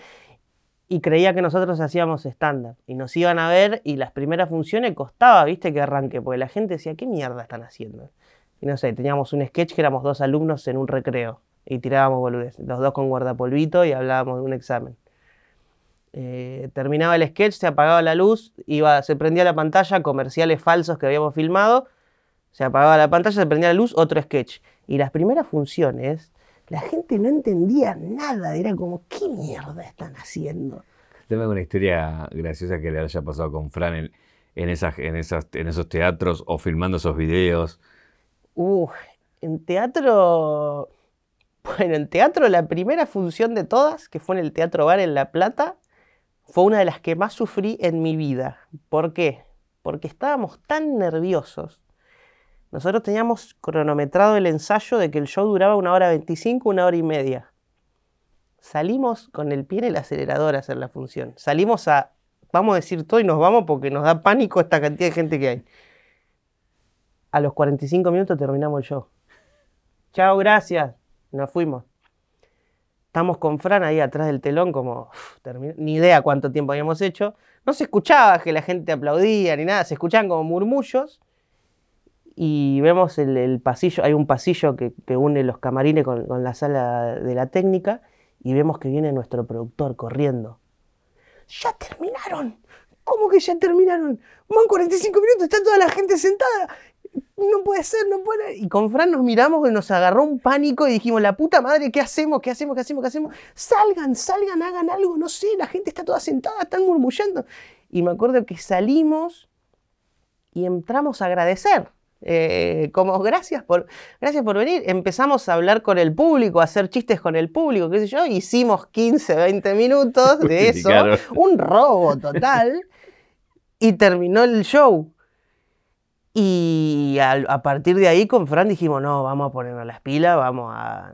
y creía que nosotros hacíamos stand-up. Y nos iban a ver y las primeras funciones costaba, viste, que arranque, porque la gente decía, ¿qué mierda están haciendo? Y no sé, teníamos un sketch que éramos dos alumnos en un recreo y tirábamos boludez, los dos con guardapolvito y hablábamos de un examen. Eh, terminaba el sketch, se apagaba la luz, iba, se prendía la pantalla, comerciales falsos que habíamos filmado, se apagaba la pantalla, se prendía la luz, otro sketch. Y las primeras funciones, la gente no entendía nada, era como, ¿qué mierda están haciendo? Tengo una historia graciosa que le haya pasado con Fran en, en, esas, en, esas, en esos teatros o filmando esos videos. Uf, en teatro. Bueno, en teatro la primera función de todas, que fue en el Teatro Bar en La Plata, fue una de las que más sufrí en mi vida. ¿Por qué? Porque estábamos tan nerviosos. Nosotros teníamos cronometrado el ensayo de que el show duraba una hora 25, una hora y media. Salimos con el pie en el acelerador a hacer la función. Salimos a, vamos a decir todo y nos vamos porque nos da pánico esta cantidad de gente que hay. A los 45 minutos terminamos el show. Chao, gracias. Nos fuimos. Estamos con Fran ahí atrás del telón, como ni idea cuánto tiempo habíamos hecho. No se escuchaba que la gente aplaudía ni nada, se escuchaban como murmullos. Y vemos el, pasillo, hay un pasillo que, que une los camarines con, con la sala de la técnica, y vemos que viene nuestro productor corriendo. ¡Ya terminaron! ¿Cómo que ya terminaron? Van 45 minutos, está toda la gente sentada. No puede ser, no puede. Y con Fran nos miramos y nos agarró un pánico y dijimos, la puta madre, ¿qué hacemos? ¿Qué hacemos? ¿Qué hacemos? ¿Qué hacemos? Salgan, salgan, hagan algo, no sé, la gente está toda sentada, están murmullando. Y me acuerdo que salimos y entramos a agradecer. eh, como gracias por, gracias por venir. Empezamos a hablar con el público, a hacer chistes con el público, qué sé yo. Hicimos 15, 20 minutos de eso. Un robo total. y terminó el show. Y a, partir de ahí con Fran dijimos, no, vamos a ponernos las pilas, vamos a...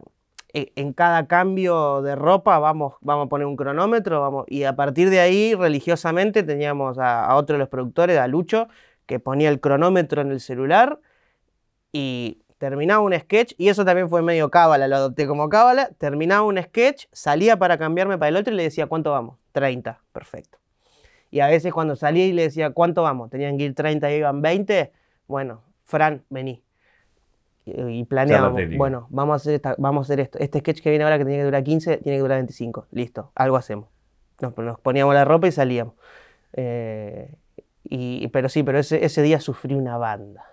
e- En cada cambio de ropa vamos, vamos a poner un cronómetro, vamos, y a partir de ahí, religiosamente, teníamos a, a otro de los productores, a Lucho, que ponía el cronómetro en el celular y terminaba un sketch, y eso también fue medio cábala, lo adopté como cábala, terminaba un sketch, salía para cambiarme para el otro y le decía, ¿cuánto vamos? 30, perfecto. Y a veces cuando salía y le decía, ¿cuánto vamos? Tenían que ir 30 y iban 20, bueno, Fran, vení. Y, técnica. bueno, vamos a, hacer esta- vamos a hacer esto. Este sketch que viene ahora que tenía que durar 15, tiene que durar 25. Listo, algo hacemos. Nos, nos poníamos la ropa y salíamos. Eh, y, pero sí, pero ese, ese día sufrí una banda.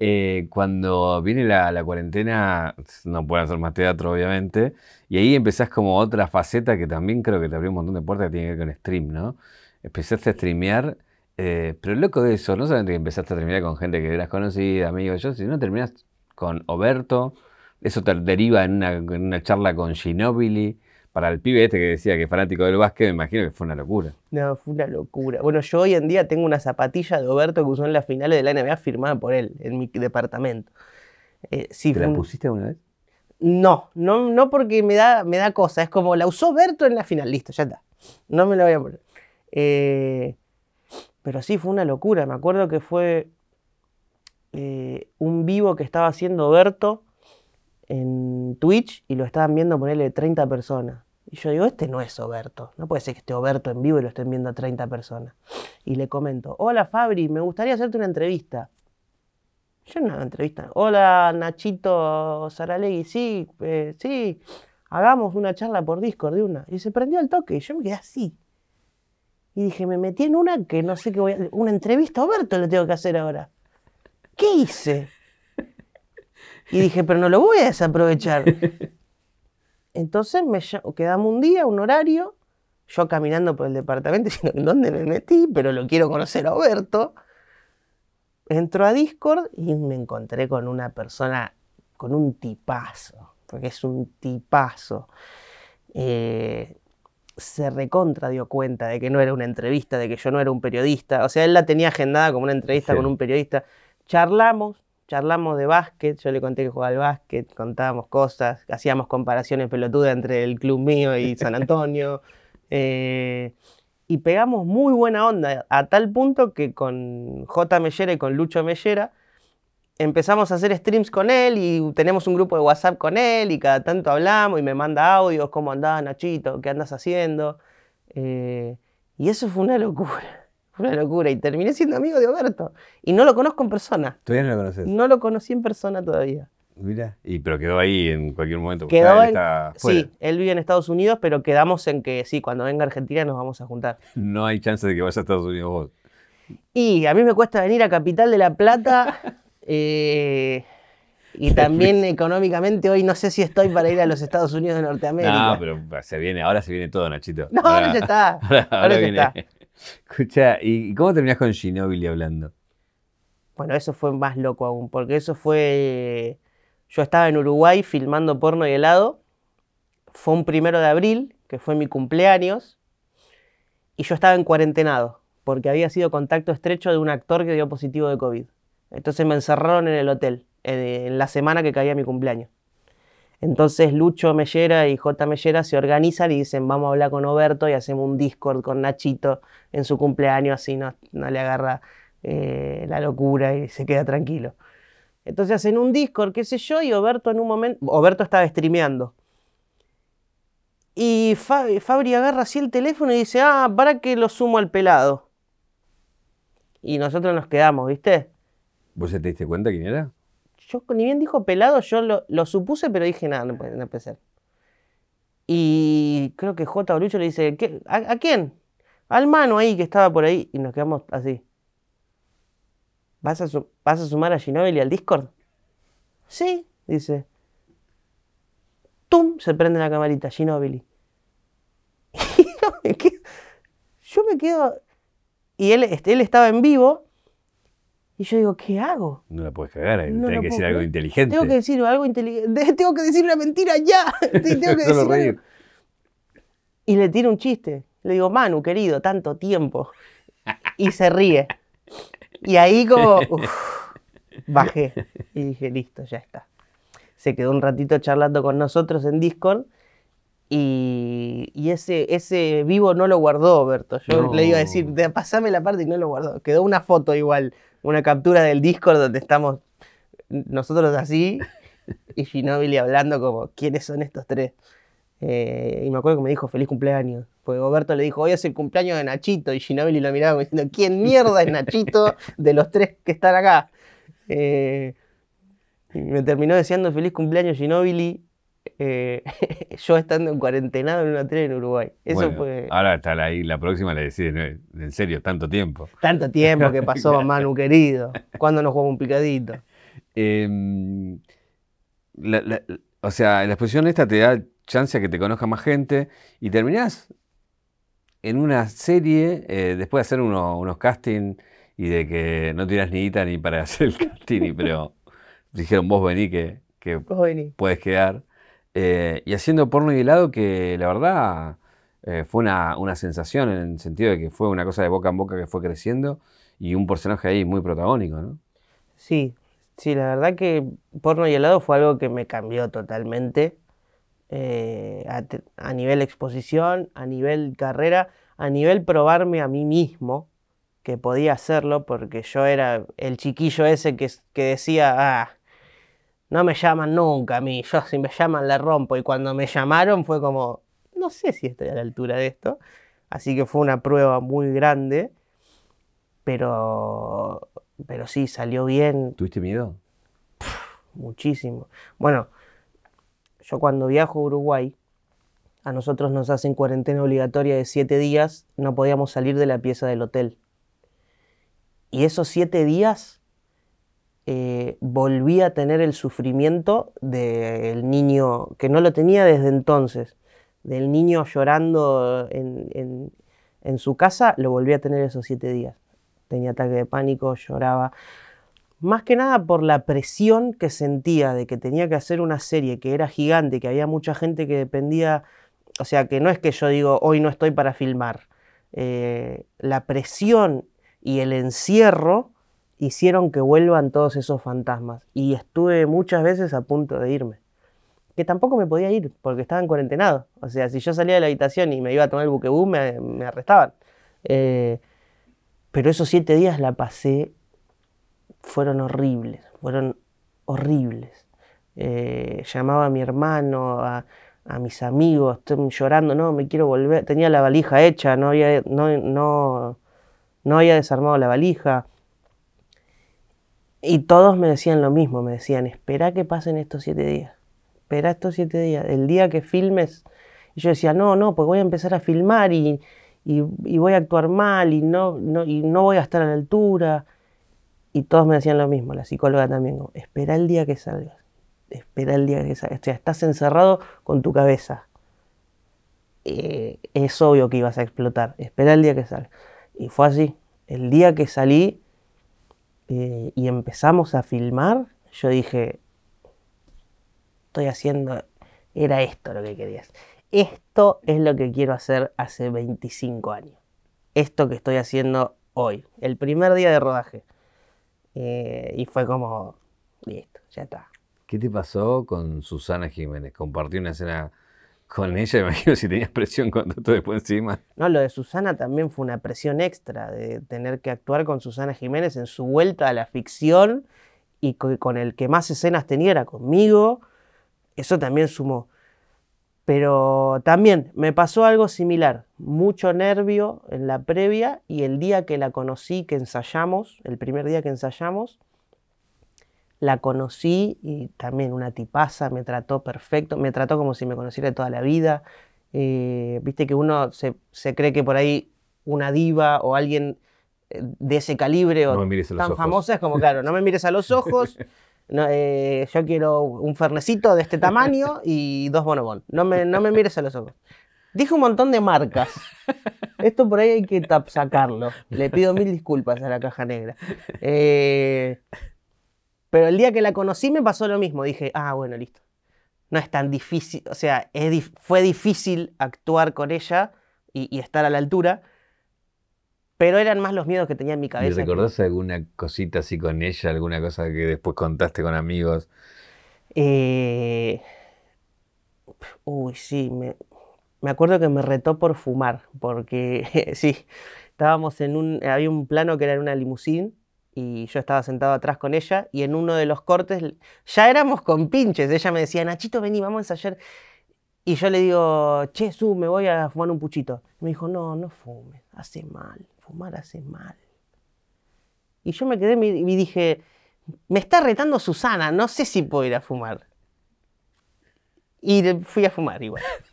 Eh, cuando viene la, la cuarentena, no pueden hacer más teatro, obviamente, y ahí empezás como otra faceta que también creo que te abrió un montón de puertas que tiene que ver con stream, ¿no? Empezaste a streamear, eh, pero loco de eso, no solamente que empezaste a streamear con gente que eras conocida, amigos, yo, sino terminás con Oberto, eso te deriva en una, en una charla con Ginobili, para el pibe este que decía que es fanático del básquet, me imagino que fue una locura. No, fue una locura. Bueno, yo hoy en día tengo una zapatilla de Oberto que usó en las finales de la NBA firmada por él, en mi departamento. Eh, sí, ¿Te la un- pusiste alguna vez? No, no, no porque me da, me da cosa. Es como la usó Berto en la final. Listo, ya está. No me la voy a poner. Eh, pero sí, fue una locura. Me acuerdo que fue eh, un vivo que estaba haciendo Berto en Twitch y lo estaban viendo ponerle 30 personas. Y yo digo, este no es Oberto. No puede ser que esté Oberto en vivo y lo estén viendo 30 personas. Y le comento, hola Fabri, me gustaría hacerte una entrevista. Yo una entrevista. Hola Nachito Saralegui, sí, eh, sí, hagamos una charla por Discord de una. Y se prendió el toque y yo me quedé así. Y dije, me metí en una que no sé qué voy a... Una entrevista a Oberto le tengo que hacer ahora. ¿Qué hice? Y dije, pero no lo voy a desaprovechar. Entonces me quedamos un día, un horario, yo caminando por el departamento, diciendo, ¿en dónde me metí? Pero lo quiero conocer a Oberto. Entro a Discord y me encontré con una persona, con un tipazo, porque es un tipazo. Eh, se recontra dio cuenta de que no era una entrevista, de que yo no era un periodista. O sea, él la tenía agendada como una entrevista Sí. con un periodista. Charlamos, charlamos de básquet, yo le conté que jugaba al básquet, contábamos cosas, hacíamos comparaciones pelotudas entre el club mío y San Antonio. eh, y pegamos muy buena onda, a tal punto que con J. Mellera y con Lucho Mellera empezamos a hacer streams con él y tenemos un grupo de WhatsApp con él y cada tanto hablamos y me manda audios, ¿cómo andás Nachito? ¿Qué andas haciendo? Eh, y eso fue una locura, fue una locura y terminé siendo amigo de Oberto y no lo conozco en persona, Todavía no lo conoces. no lo conocí en persona todavía. Mira. Y pero quedó ahí en cualquier momento. Quedó él en- está fuera. Sí, él vive en Estados Unidos, pero quedamos en que sí, cuando venga a Argentina nos vamos a juntar. No hay chance de que vayas a Estados Unidos vos. Y a mí me cuesta venir a Capital de la Plata. Eh, y también económicamente hoy no sé si estoy para ir a los Estados Unidos de Norteamérica. No, pero se viene, ahora se viene todo, Nachito. No, ahora ya está. Ahora, Ahora ya viene. está. Escucha, ¿y cómo terminás con Ginobili hablando? Bueno, eso fue más loco aún, porque eso fue... Yo estaba en Uruguay filmando porno y helado. Fue un primero de abril, que fue mi cumpleaños. Y yo estaba en cuarentenado, porque había sido contacto estrecho de un actor que dio positivo de COVID. Entonces me encerraron en el hotel, en la semana que caía mi cumpleaños. Entonces Lucho Mellera y J. Mellera se organizan y dicen, vamos a hablar con Oberto y hacemos un Discord con Nachito en su cumpleaños, así no, no le agarra eh, la locura y se queda tranquilo. Entonces hacen un Discord, qué sé yo, y Oberto en un momento, Oberto estaba streameando. Y Fa- Fabri agarra así el teléfono y dice, ah, para que lo sumo al pelado. Y nosotros nos quedamos, ¿viste? ¿Vos te diste cuenta quién era? Yo ni bien dijo pelado, yo lo, supuse, pero dije, nada, no puede, no ser. Y creo que J. Lucho le dice. ¿A, quién? Al mano ahí que estaba por ahí. Y nos quedamos así. ¿Vas a, ¿Vas a sumar a Ginobili al Discord? Sí, dice. ¡Tum! Se prende la camarita, Ginobili. Y yo me quedo, yo me quedo- Y él, este, él estaba en vivo. Y yo digo, ¿qué hago? No la puedes cagar, ahí No tenés que decir algo inteligente. Tengo que decir algo inteligente. Tengo que decir una mentira ya. Sí, tengo que decir algo. Y le tiro un chiste. Le digo, Manu, querido, tanto tiempo. Y se ríe. Y ahí como, uf, bajé. Y dije, listo, ya está. Se quedó un ratito charlando con nosotros en Discord. Y, y ese, ese vivo no lo guardó, Berto. Yo No. le iba a decir, "De- pasame la parte y no lo guardó. Quedó una foto igual, una captura del Discord donde estamos nosotros así y Ginóbili hablando como, ¿quiénes son estos tres? Eh, y me acuerdo que me dijo feliz cumpleaños. Porque Roberto le dijo, hoy es el cumpleaños de Nachito. Y Ginóbili lo miraba diciendo, ¿quién mierda es Nachito de los tres que están acá? Eh, y me terminó deseando feliz cumpleaños Ginóbili. Eh, yo estando en cuarentenado en un hotel en Uruguay. Eso Bueno, fue Ahora está ahí, la próxima le decís, en serio, tanto tiempo. tanto tiempo que pasó, Manu querido. ¿Cuándo nos jugamos un picadito? Em, la- la- o sea, la exposición esta te da chance a que te conozca más gente y terminás en una serie, eh, después de hacer uno- unos castings y de que no tiras ni guita ni para hacer el casting, pero dijeron vos vení que, que Vos vení. puedes quedar. Eh, y haciendo porno y helado que la verdad eh, fue una, una sensación en el sentido de que fue una cosa de boca en boca que fue creciendo y un personaje ahí muy protagónico, ¿no? Sí, sí, la verdad que porno y helado fue algo que me cambió totalmente. eh, a, nivel exposición, a nivel carrera, a nivel probarme a mí mismo que podía hacerlo, porque yo era el chiquillo ese que, que decía, ah, no me llaman nunca a mí, yo si me llaman la rompo. Y cuando me llamaron fue como, no sé si estoy a la altura de esto. Así que fue una prueba muy grande, pero, pero sí, salió bien, ¿Tuviste miedo? muchísimo. Bueno, yo cuando viajo a Uruguay, a nosotros nos hacen cuarentena obligatoria de siete días, no podíamos salir de la pieza del hotel. Y esos siete días eh, volví a tener el sufrimiento del niño, que no lo tenía desde entonces, del niño llorando en, su casa, lo volví a tener esos siete días. Tenía ataque de pánico, lloraba. Más que nada por la presión que sentía de que tenía que hacer una serie que era gigante, que había mucha gente que dependía, o sea, que no es que yo digo, hoy no estoy para filmar. Eh, la presión y el encierro hicieron que vuelvan todos esos fantasmas. Y estuve muchas veces a punto de irme. Que tampoco me podía ir porque estaba en cuarentenado. O sea, si yo salía de la habitación y me iba a tomar el buquebú, me, me arrestaban. Eh, pero esos siete días la pasé fueron horribles, fueron horribles. Eh, llamaba a mi hermano, a, a mis amigos, estoy llorando, no, me quiero volver. Tenía la valija hecha, no había, no, no, no había desarmado la valija. Y todos me decían lo mismo, me decían, espera que pasen estos siete días, espera estos siete días, el día que filmes. Y yo decía, no, no, pues voy a empezar a filmar y, y- voy a actuar mal y no, no, y no voy a estar a la altura. Y todos me decían lo mismo, la psicóloga también, espera el día que salgas, espera el día que salgas. O sea, estás encerrado con tu cabeza. Eh, es obvio que ibas a explotar, espera el día que salgas. Y fue así. El día que salí eh, y empezamos a filmar, yo dije, estoy haciendo, era esto lo que querías. Esto es lo que quiero hacer hace 25 años. Esto que estoy haciendo hoy, el primer día de rodaje. Eh, y fue como, listo, ya está. ¿Qué te pasó con Susana Jiménez? Compartí una escena con ella, imagino si tenías presión con todo después encima. No, lo de Susana también fue una presión extra de tener que actuar con Susana Jiménez en su vuelta a la ficción y co- con el que más escenas tenía era conmigo. Eso también sumó. Pero también me pasó algo similar, mucho nervio en la previa y el día que la conocí, que ensayamos, el primer día que ensayamos, la conocí y también una tipaza, me trató perfecto, me trató como si me conociera toda la vida. Eh, Viste que uno se, se cree que por ahí una diva o alguien eh, de ese calibre o No tan famosa es como, claro, no me mires a los ojos, no, eh, yo quiero un fernecito de este tamaño y dos bonobón. No me, no me mires a los ojos. Dije un montón de marcas. Esto por ahí hay que sacarlo. Le pido mil disculpas a la caja negra. Eh, pero el día que la conocí me pasó lo mismo. Dije, ah, bueno, listo. No es tan difícil, o sea, es dif- fue difícil actuar con ella y, y estar a la altura, pero eran más los miedos que tenía en mi ¿Y cabeza. que- recordás alguna cosita así con ella, alguna cosa que después contaste con amigos? Eh, Uy, sí, me, me acuerdo que me retó por fumar, porque sí, estábamos en un, había un plano que era en una limusín y yo estaba sentado atrás con ella y en uno de los cortes ya éramos con pinches. Ella me decía, Nachito, vení, vamos a ensayar. Y yo le digo, che, Su, me voy a fumar un puchito. me dijo, no, no fumes, hace mal, fumar hace mal. Y yo me quedé y dije, me está retando Susana, no sé si puedo ir a fumar. Y fui a fumar igual.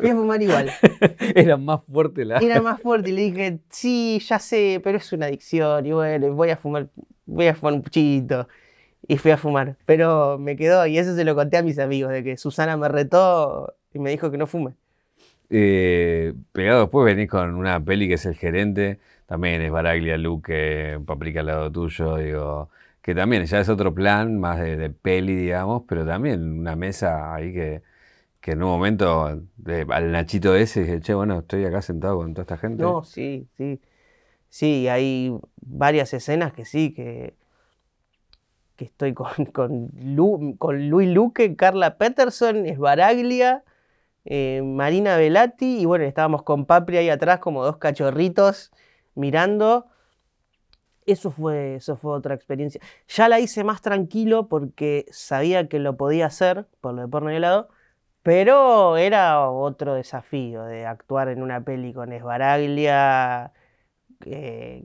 fui a fumar igual. Era más fuerte la. Era más fuerte. Y le dije, sí, ya sé, pero es una adicción. Y bueno, voy a fumar, voy a fumar un puchito. Y fui a fumar. Pero me quedó, y eso se lo conté a mis amigos, de que Susana me retó y me dijo que no fume. Eh, pegado después venís con una peli que es El Gerente. También es Baraglia, Luque, Paprika al lado tuyo. Digo, que también ya es otro plan, más de, peli, digamos, pero también una mesa ahí que, que en un momento al Nachito ese dije, che, bueno, estoy acá sentado con toda esta gente. No, sí, sí. Sí, hay varias escenas que sí, que, que estoy con, con, con Luis Luque, Carla Peterson, Esbaraglia, eh, Marina Velati, y bueno, estábamos con Papri ahí atrás como dos cachorritos mirando eso fue, eso fue otra experiencia. Ya la hice más tranquilo porque sabía que lo podía hacer por lo de porno y helado, pero era otro desafío de actuar en una peli con Esbaraglia. Eh,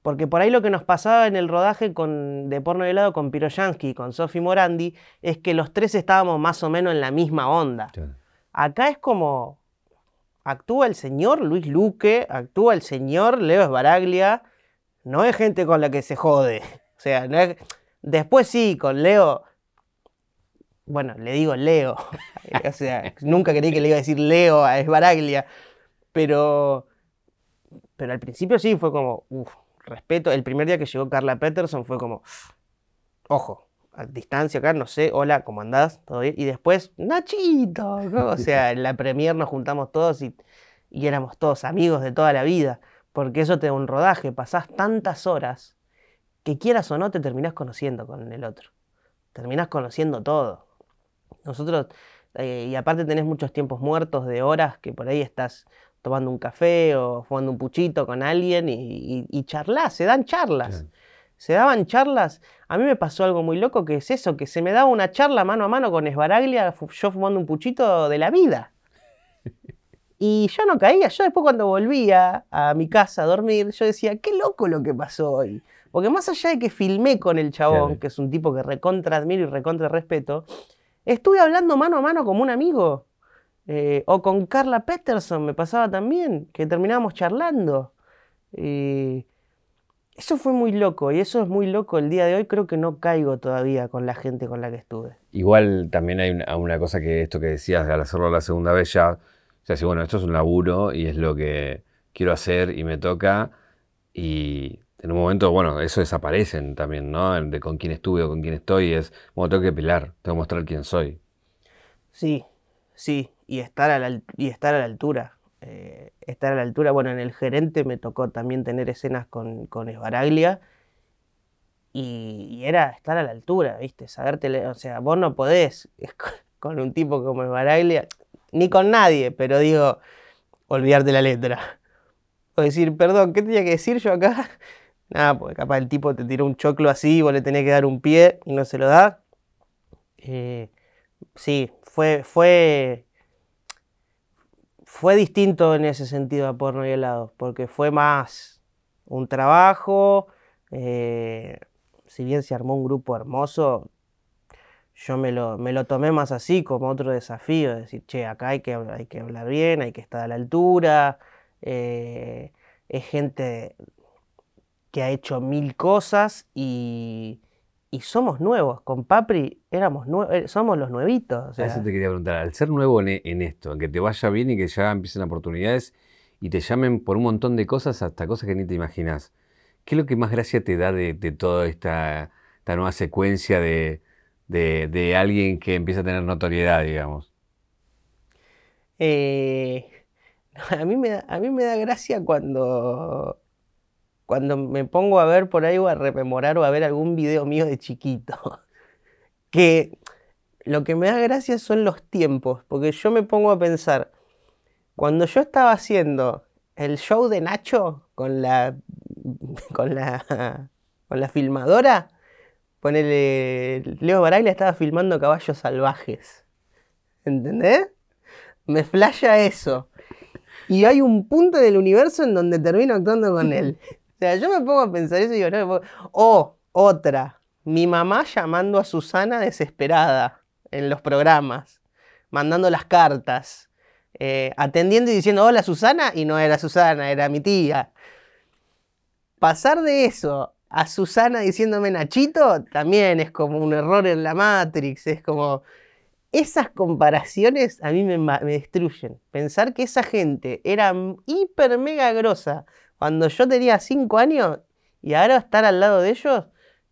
porque por ahí lo que nos pasaba en el rodaje con, de porno y helado con Piroyansky y con Sofi Morandi es que los tres estábamos más o menos en la misma onda. Acá es como actúa el señor Luis Luque, actúa el señor Leo Esbaraglia no es gente con la que se jode. O sea, después sí, con Leo. Bueno, le digo Leo. o sea, nunca creí que le iba a decir Leo a Esbaraglia. Pero. Pero al principio sí fue como. Respeto. El primer día que llegó Carla Peterson fue como. Ojo, a distancia acá, no sé, hola, ¿cómo andás? ¿Todo bien? Y después, Nachito, o sea, en la premier nos juntamos todos y, y éramos todos amigos de toda la vida porque eso te da un rodaje, pasás tantas horas que quieras o no te terminás conociendo con el otro. Terminás conociendo todo. Nosotros, eh, y aparte tenés muchos tiempos muertos de horas que por ahí estás tomando un café o fumando un puchito con alguien y, y, charlas, se dan charlas. Se daban charlas. A mí me pasó algo muy loco que es eso, que se me daba una charla mano a mano con Esbaraglia, yo fumando un puchito de la vida. Y yo no caía, yo después cuando volvía a mi casa a dormir, yo decía, qué loco lo que pasó hoy. Porque más allá de que filmé con el chabón, que es un tipo que recontra admiro y recontra respeto, estuve hablando mano a mano como un amigo. Eh, o con Carla Peterson me pasaba también, que terminábamos charlando. eso fue muy loco y eso es muy loco. El día de hoy creo que no caigo todavía con la gente con la que estuve. Igual también hay una, una cosa que esto que decías al hacerlo la segunda vez ya o sea, si bueno, esto es un laburo y es lo que quiero hacer y me toca. Y en un momento, bueno, eso desaparecen también, ¿no? De con quién estuve o con quién estoy. Es, bueno, tengo que pelar, tengo que mostrar quién soy. Sí, sí, y estar a la, y estar a la altura. Eh, estar a la altura. Bueno, en el gerente me tocó también tener escenas con, con Esbaraglia. Y, era estar a la altura, ¿viste? Saberte, o sea, vos no podés con un tipo como Esbaraglia, ni con nadie, pero digo, olvidarte la letra. O decir, perdón, ¿qué tenía que decir yo acá? Nada, porque capaz el tipo te tiró un choclo así, vos le tenés que dar un pie y no se lo da. Eh, sí, fue, fue, fue distinto en ese sentido a porno y helado, porque fue más un trabajo. Eh, si bien se armó un grupo hermoso, yo me lo, me lo tomé más así, como otro desafío, decir, che, acá hay que, hay que hablar bien, hay que estar a la altura, eh, es gente que ha hecho mil cosas y, somos nuevos. Con Papri éramos eh, somos los nuevitos. Eso te quería preguntar, al ser nuevo en, esto, en que te vaya bien y que ya empiecen oportunidades y te llamen por un montón de cosas, hasta cosas que ni te imaginas, ¿qué es lo que más gracia te da de, toda esta nueva secuencia de de, alguien que empieza a tener notoriedad, digamos? Eh, a, mí me da, a mí me da gracia cuando, cuando me pongo a ver por ahí o a rememorar o a ver algún video mío de chiquito. Que lo que me da gracia son los tiempos, porque yo me pongo a pensar, cuando yo estaba haciendo el show de Nacho con la con la, con la filmadora, ponele, Leo Baraglia estaba filmando caballos salvajes. ¿Entendés? Me flasha eso. Y hay un punto del universo en donde termino actuando con él. O sea, yo me pongo a pensar eso y digo, no me puedo- O, otra, mi mamá llamando a Susana desesperada en los programas, mandando las cartas, eh, atendiendo y diciendo, hola Susana, y no era Susana, era mi tía. Pasar de eso a Susana diciéndome Nachito también es como un error en la Matrix, es como... Esas comparaciones a mí me, destruyen. Pensar que esa gente era hiper mega grosa cuando yo tenía 5 años y ahora estar al lado de ellos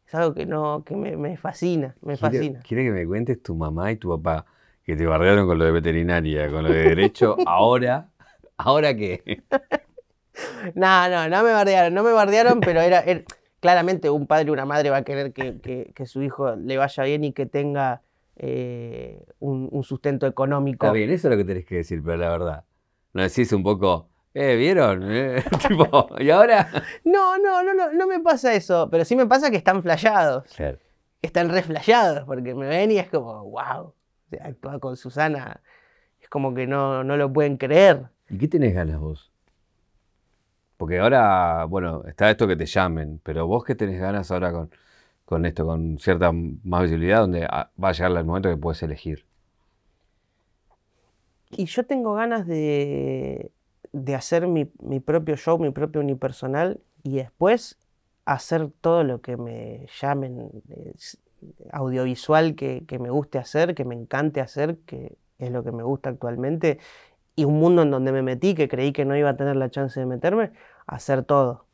es algo que no, que me, me fascina, me Quiero- fascina. Quiero que me cuentes tu mamá y tu papá que te bardearon con lo de veterinaria, con lo de derecho. Ahora, ¿ahora qué? No, no, no me bardearon, no me bardearon, pero era, era- claramente un padre y una madre va a querer que, que- que su hijo le vaya bien y que tenga eh, un, un sustento económico. Está bien, eso es lo que tenés que decir, pero la verdad. No decís un poco, eh, ¿vieron? Eh, tipo, ¿y ahora? No, no, no, no, no me pasa eso, pero sí me pasa que están flayados, Claro. están re flashados, porque me ven y es como, wow, actuar con Susana es como que no, no lo pueden creer. ¿Y qué tenés ganas vos? Porque ahora, bueno, está esto que te llamen, pero vos qué tenés ganas ahora con, con esto, con cierta más visibilidad, donde ah, va a llegar el momento que puedes elegir. Y yo tengo ganas de, de hacer mi, mi propio show, mi propio unipersonal, y después hacer todo lo que me llamen audiovisual que, que me guste hacer, que me encante hacer, que es lo que me gusta actualmente, y un mundo en donde me metí, que creí que no iba a tener la chance de meterme, hacer todo.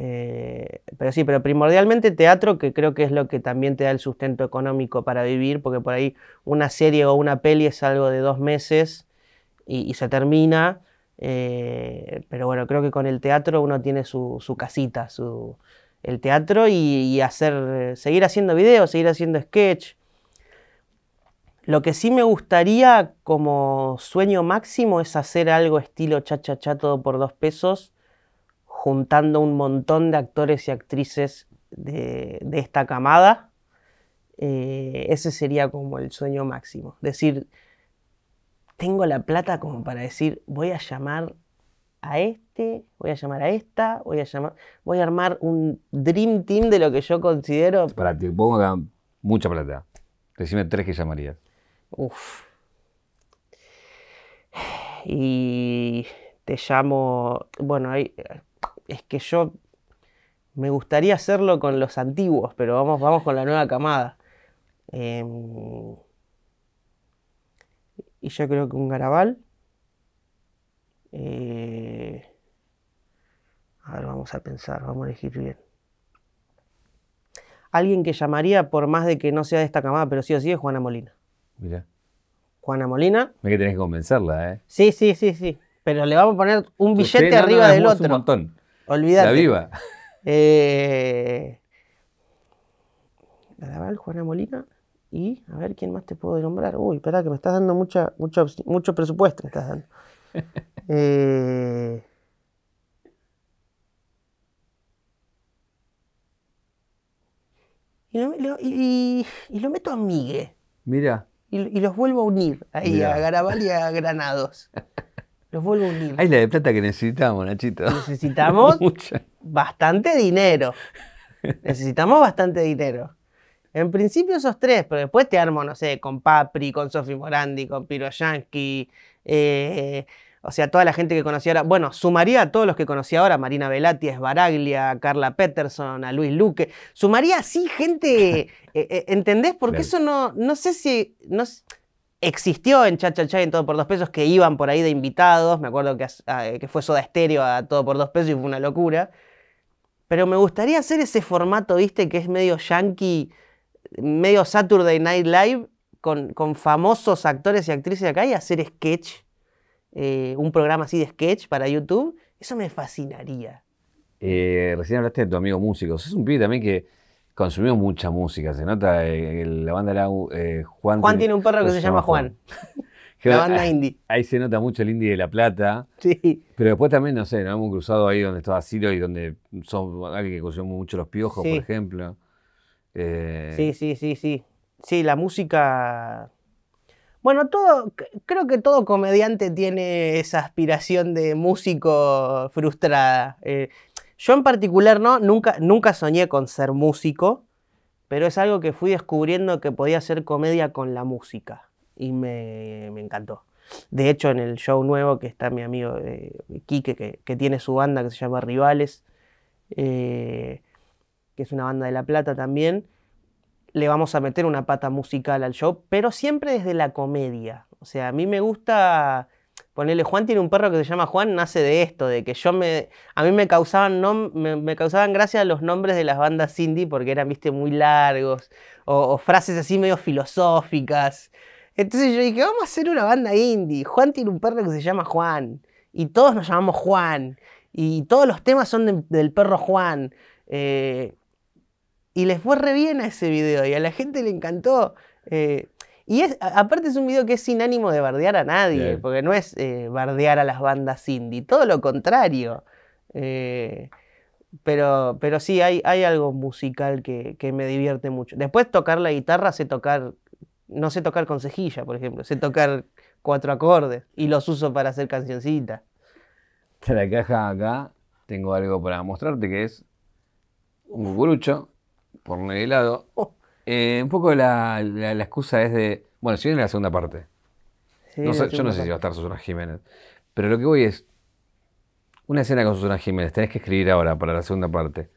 Eh, pero sí, pero primordialmente teatro, que creo que es lo que también te da el sustento económico para vivir, porque por ahí una serie o una peli es algo de dos meses y, y se termina. eh, pero bueno, creo que con el teatro uno tiene su, su casita, su, el teatro y, y hacer, eh, seguir haciendo videos, seguir haciendo sketch. Lo que sí me gustaría como sueño máximo es hacer algo estilo cha cha cha todo por dos pesos, juntando un montón de actores y actrices de, de esta camada. Eh, ese sería como el sueño máximo. Decir, tengo la plata como para decir, voy a llamar a este, voy a llamar a esta, voy a llamar, voy a armar un dream team de lo que yo considero. Para, te pongo acá mucha plata. Decime tres que llamarías. Uf. Y te llamo, bueno, es que yo me gustaría hacerlo con los antiguos, pero vamos, vamos con la nueva camada. Em, y yo creo que un Garabal. eh, a ver, vamos a pensar, vamos a elegir bien. Alguien que llamaría, por más de que no sea de esta camada, pero sí o sí, es Juana Molina. Mira. Juana Molina. Ve que tenés que convencerla, ¿eh? Sí, sí, sí, sí. Pero le vamos a poner un billete no, arriba del un otro. montón. Olvídate. La viva. Eh, Garabal, Juana Molina y a ver quién más te puedo nombrar. Uy, espera que me estás dando mucha, opci- mucho presupuesto. Me estás dando. Eh, y, lo, y lo meto a Migue Mira. Y, y los vuelvo a unir ahí Mirá. a Garabal y a Granados. Los vuelvo a unir. Ay, la de plata que necesitamos, Nachito. Necesitamos Mucha. bastante dinero. Necesitamos bastante dinero. En principio esos tres, pero después te armo, no sé, con Papri, con Sofi Morandi, con Piro Yankee, eh, o sea, toda la gente que conocí ahora. Bueno, sumaría a todos los que conocí ahora, Marina Velati, a Esbaraglia, a Carla Peterson, a Luis Luque. Sumaría así gente, eh, eh, ¿entendés? Porque eso no, no sé si... No, existió en Cha Cha en Todo por Dos Pesos que iban por ahí de invitados. Me acuerdo que, ah, que fue Soda Stereo a Todo por Dos Pesos y fue una locura. Pero me gustaría hacer ese formato, viste, que es medio yankee, medio Saturday Night Live, con, con famosos actores y actrices de acá y hacer sketch, eh, un programa así de sketch para YouTube. Eso me fascinaría. Eh, recién hablaste de tu amigo músico. Es un pibe también que consumió mucha música. Se nota eh, la banda era eh, Juan. Juan tiene un perro que se llama Juan. La banda ahí- indie. Ahí se nota mucho el indie de La Plata. Sí. Pero después también, no sé, nos hemos cruzado ahí donde estaba Ciro y donde son alguien que consume mucho los piojos, Sí. por ejemplo. Eh, Sí, sí, sí, sí. Sí, la música. Bueno, todo, creo que todo comediante tiene esa aspiración de músico frustrada. Eh, yo en particular no, nunca, nunca soñé con ser músico, pero es algo que fui descubriendo que podía hacer comedia con la música y me, me encantó. De hecho, en el show nuevo que está mi amigo eh, Quique, que, que tiene su banda que se llama Rivales, eh, que es una banda de La Plata también, le vamos a meter una pata musical al show, pero siempre desde la comedia. O sea, a mí me gusta ponerle Juan tiene un perro que se llama Juan, nace de esto, de que yo me a mí me causaban me, me causaban gracia los nombres de las bandas indie porque eran, viste, muy largos o, frases así medio filosóficas. Entonces yo dije, vamos a hacer una banda indie. Juan tiene un perro que se llama Juan y todos nos llamamos Juan y todos los temas son de- del perro Juan. Eh, y les fue re bien a ese video y a la gente le encantó. Eh, y es, aparte es un video que es sin ánimo de bardear a nadie, porque no es eh, bardear a las bandas indie, todo lo contrario. Eh, pero, pero sí, hay, hay algo musical que, que me divierte mucho. Después tocar la guitarra, sé tocar, no sé tocar con cejilla, por ejemplo, sé tocar cuatro acordes y los uso para hacer cancioncitas. De la caja acá tengo algo para mostrarte que es un cucurucho por el helado. Oh. Eh, un poco la, la- la excusa es de. Bueno, si viene la segunda parte. Sí, No sé- la yo no sé si va a estar Susana Jiménez. Pero lo que voy es. Una escena con Susana Jiménez. Tenés que escribir ahora para la segunda parte.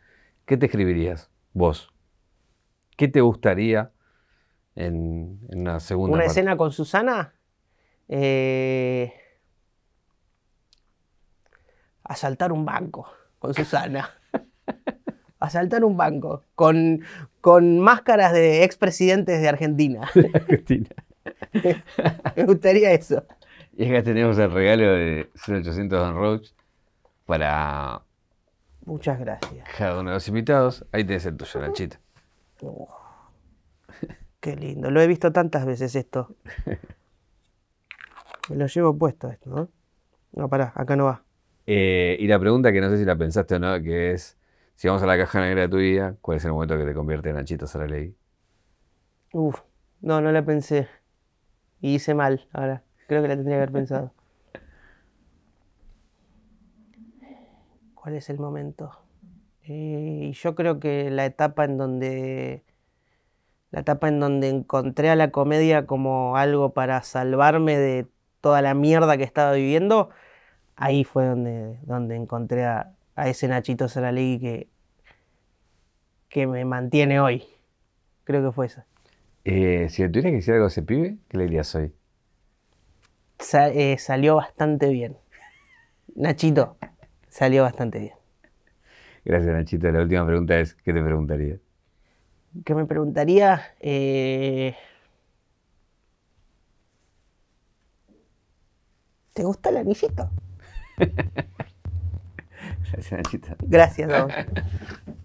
¿Qué te escribirías vos? ¿Qué te gustaría en, en una segunda Una parte? escena con Susana. eh, asaltar un banco con Susana. asaltar un banco con, con máscaras de expresidentes de Argentina. Cristina. Me gustaría eso. Y acá tenemos el regalo de 0800 Don Roach para Muchas gracias. cada uno de los invitados. Ahí tenés el tuyo, Nachito. Oh, qué lindo. Lo he visto tantas veces esto. Me lo llevo puesto esto, ¿no? No, pará, acá no va. Eh, y la pregunta que no sé si la pensaste o no, que es, si vamos a la caja negra de tu vida, ¿cuál es el momento que te convierte en Nachito Saralegui? Uf, no, no la pensé. Y hice mal ahora. Creo que la tendría que haber pensado. ¿Cuál es el momento? Eh, y yo creo que la etapa en donde. La etapa en donde encontré a la comedia como algo para salvarme de toda la mierda que estaba viviendo, ahí fue donde, donde encontré a, a ese Nachito Saralegui que, que me mantiene hoy. Creo que fue esa. Eh, si le tuvieras que decir algo a ese pibe, ¿qué le dirías hoy? Sa- eh, salió bastante bien. Nachito, salió bastante bien. Gracias, Nachito. La última pregunta es, ¿qué te preguntaría? ¿Qué me preguntaría? Eh, ¿Te gusta el anillito? Gracias, a vos.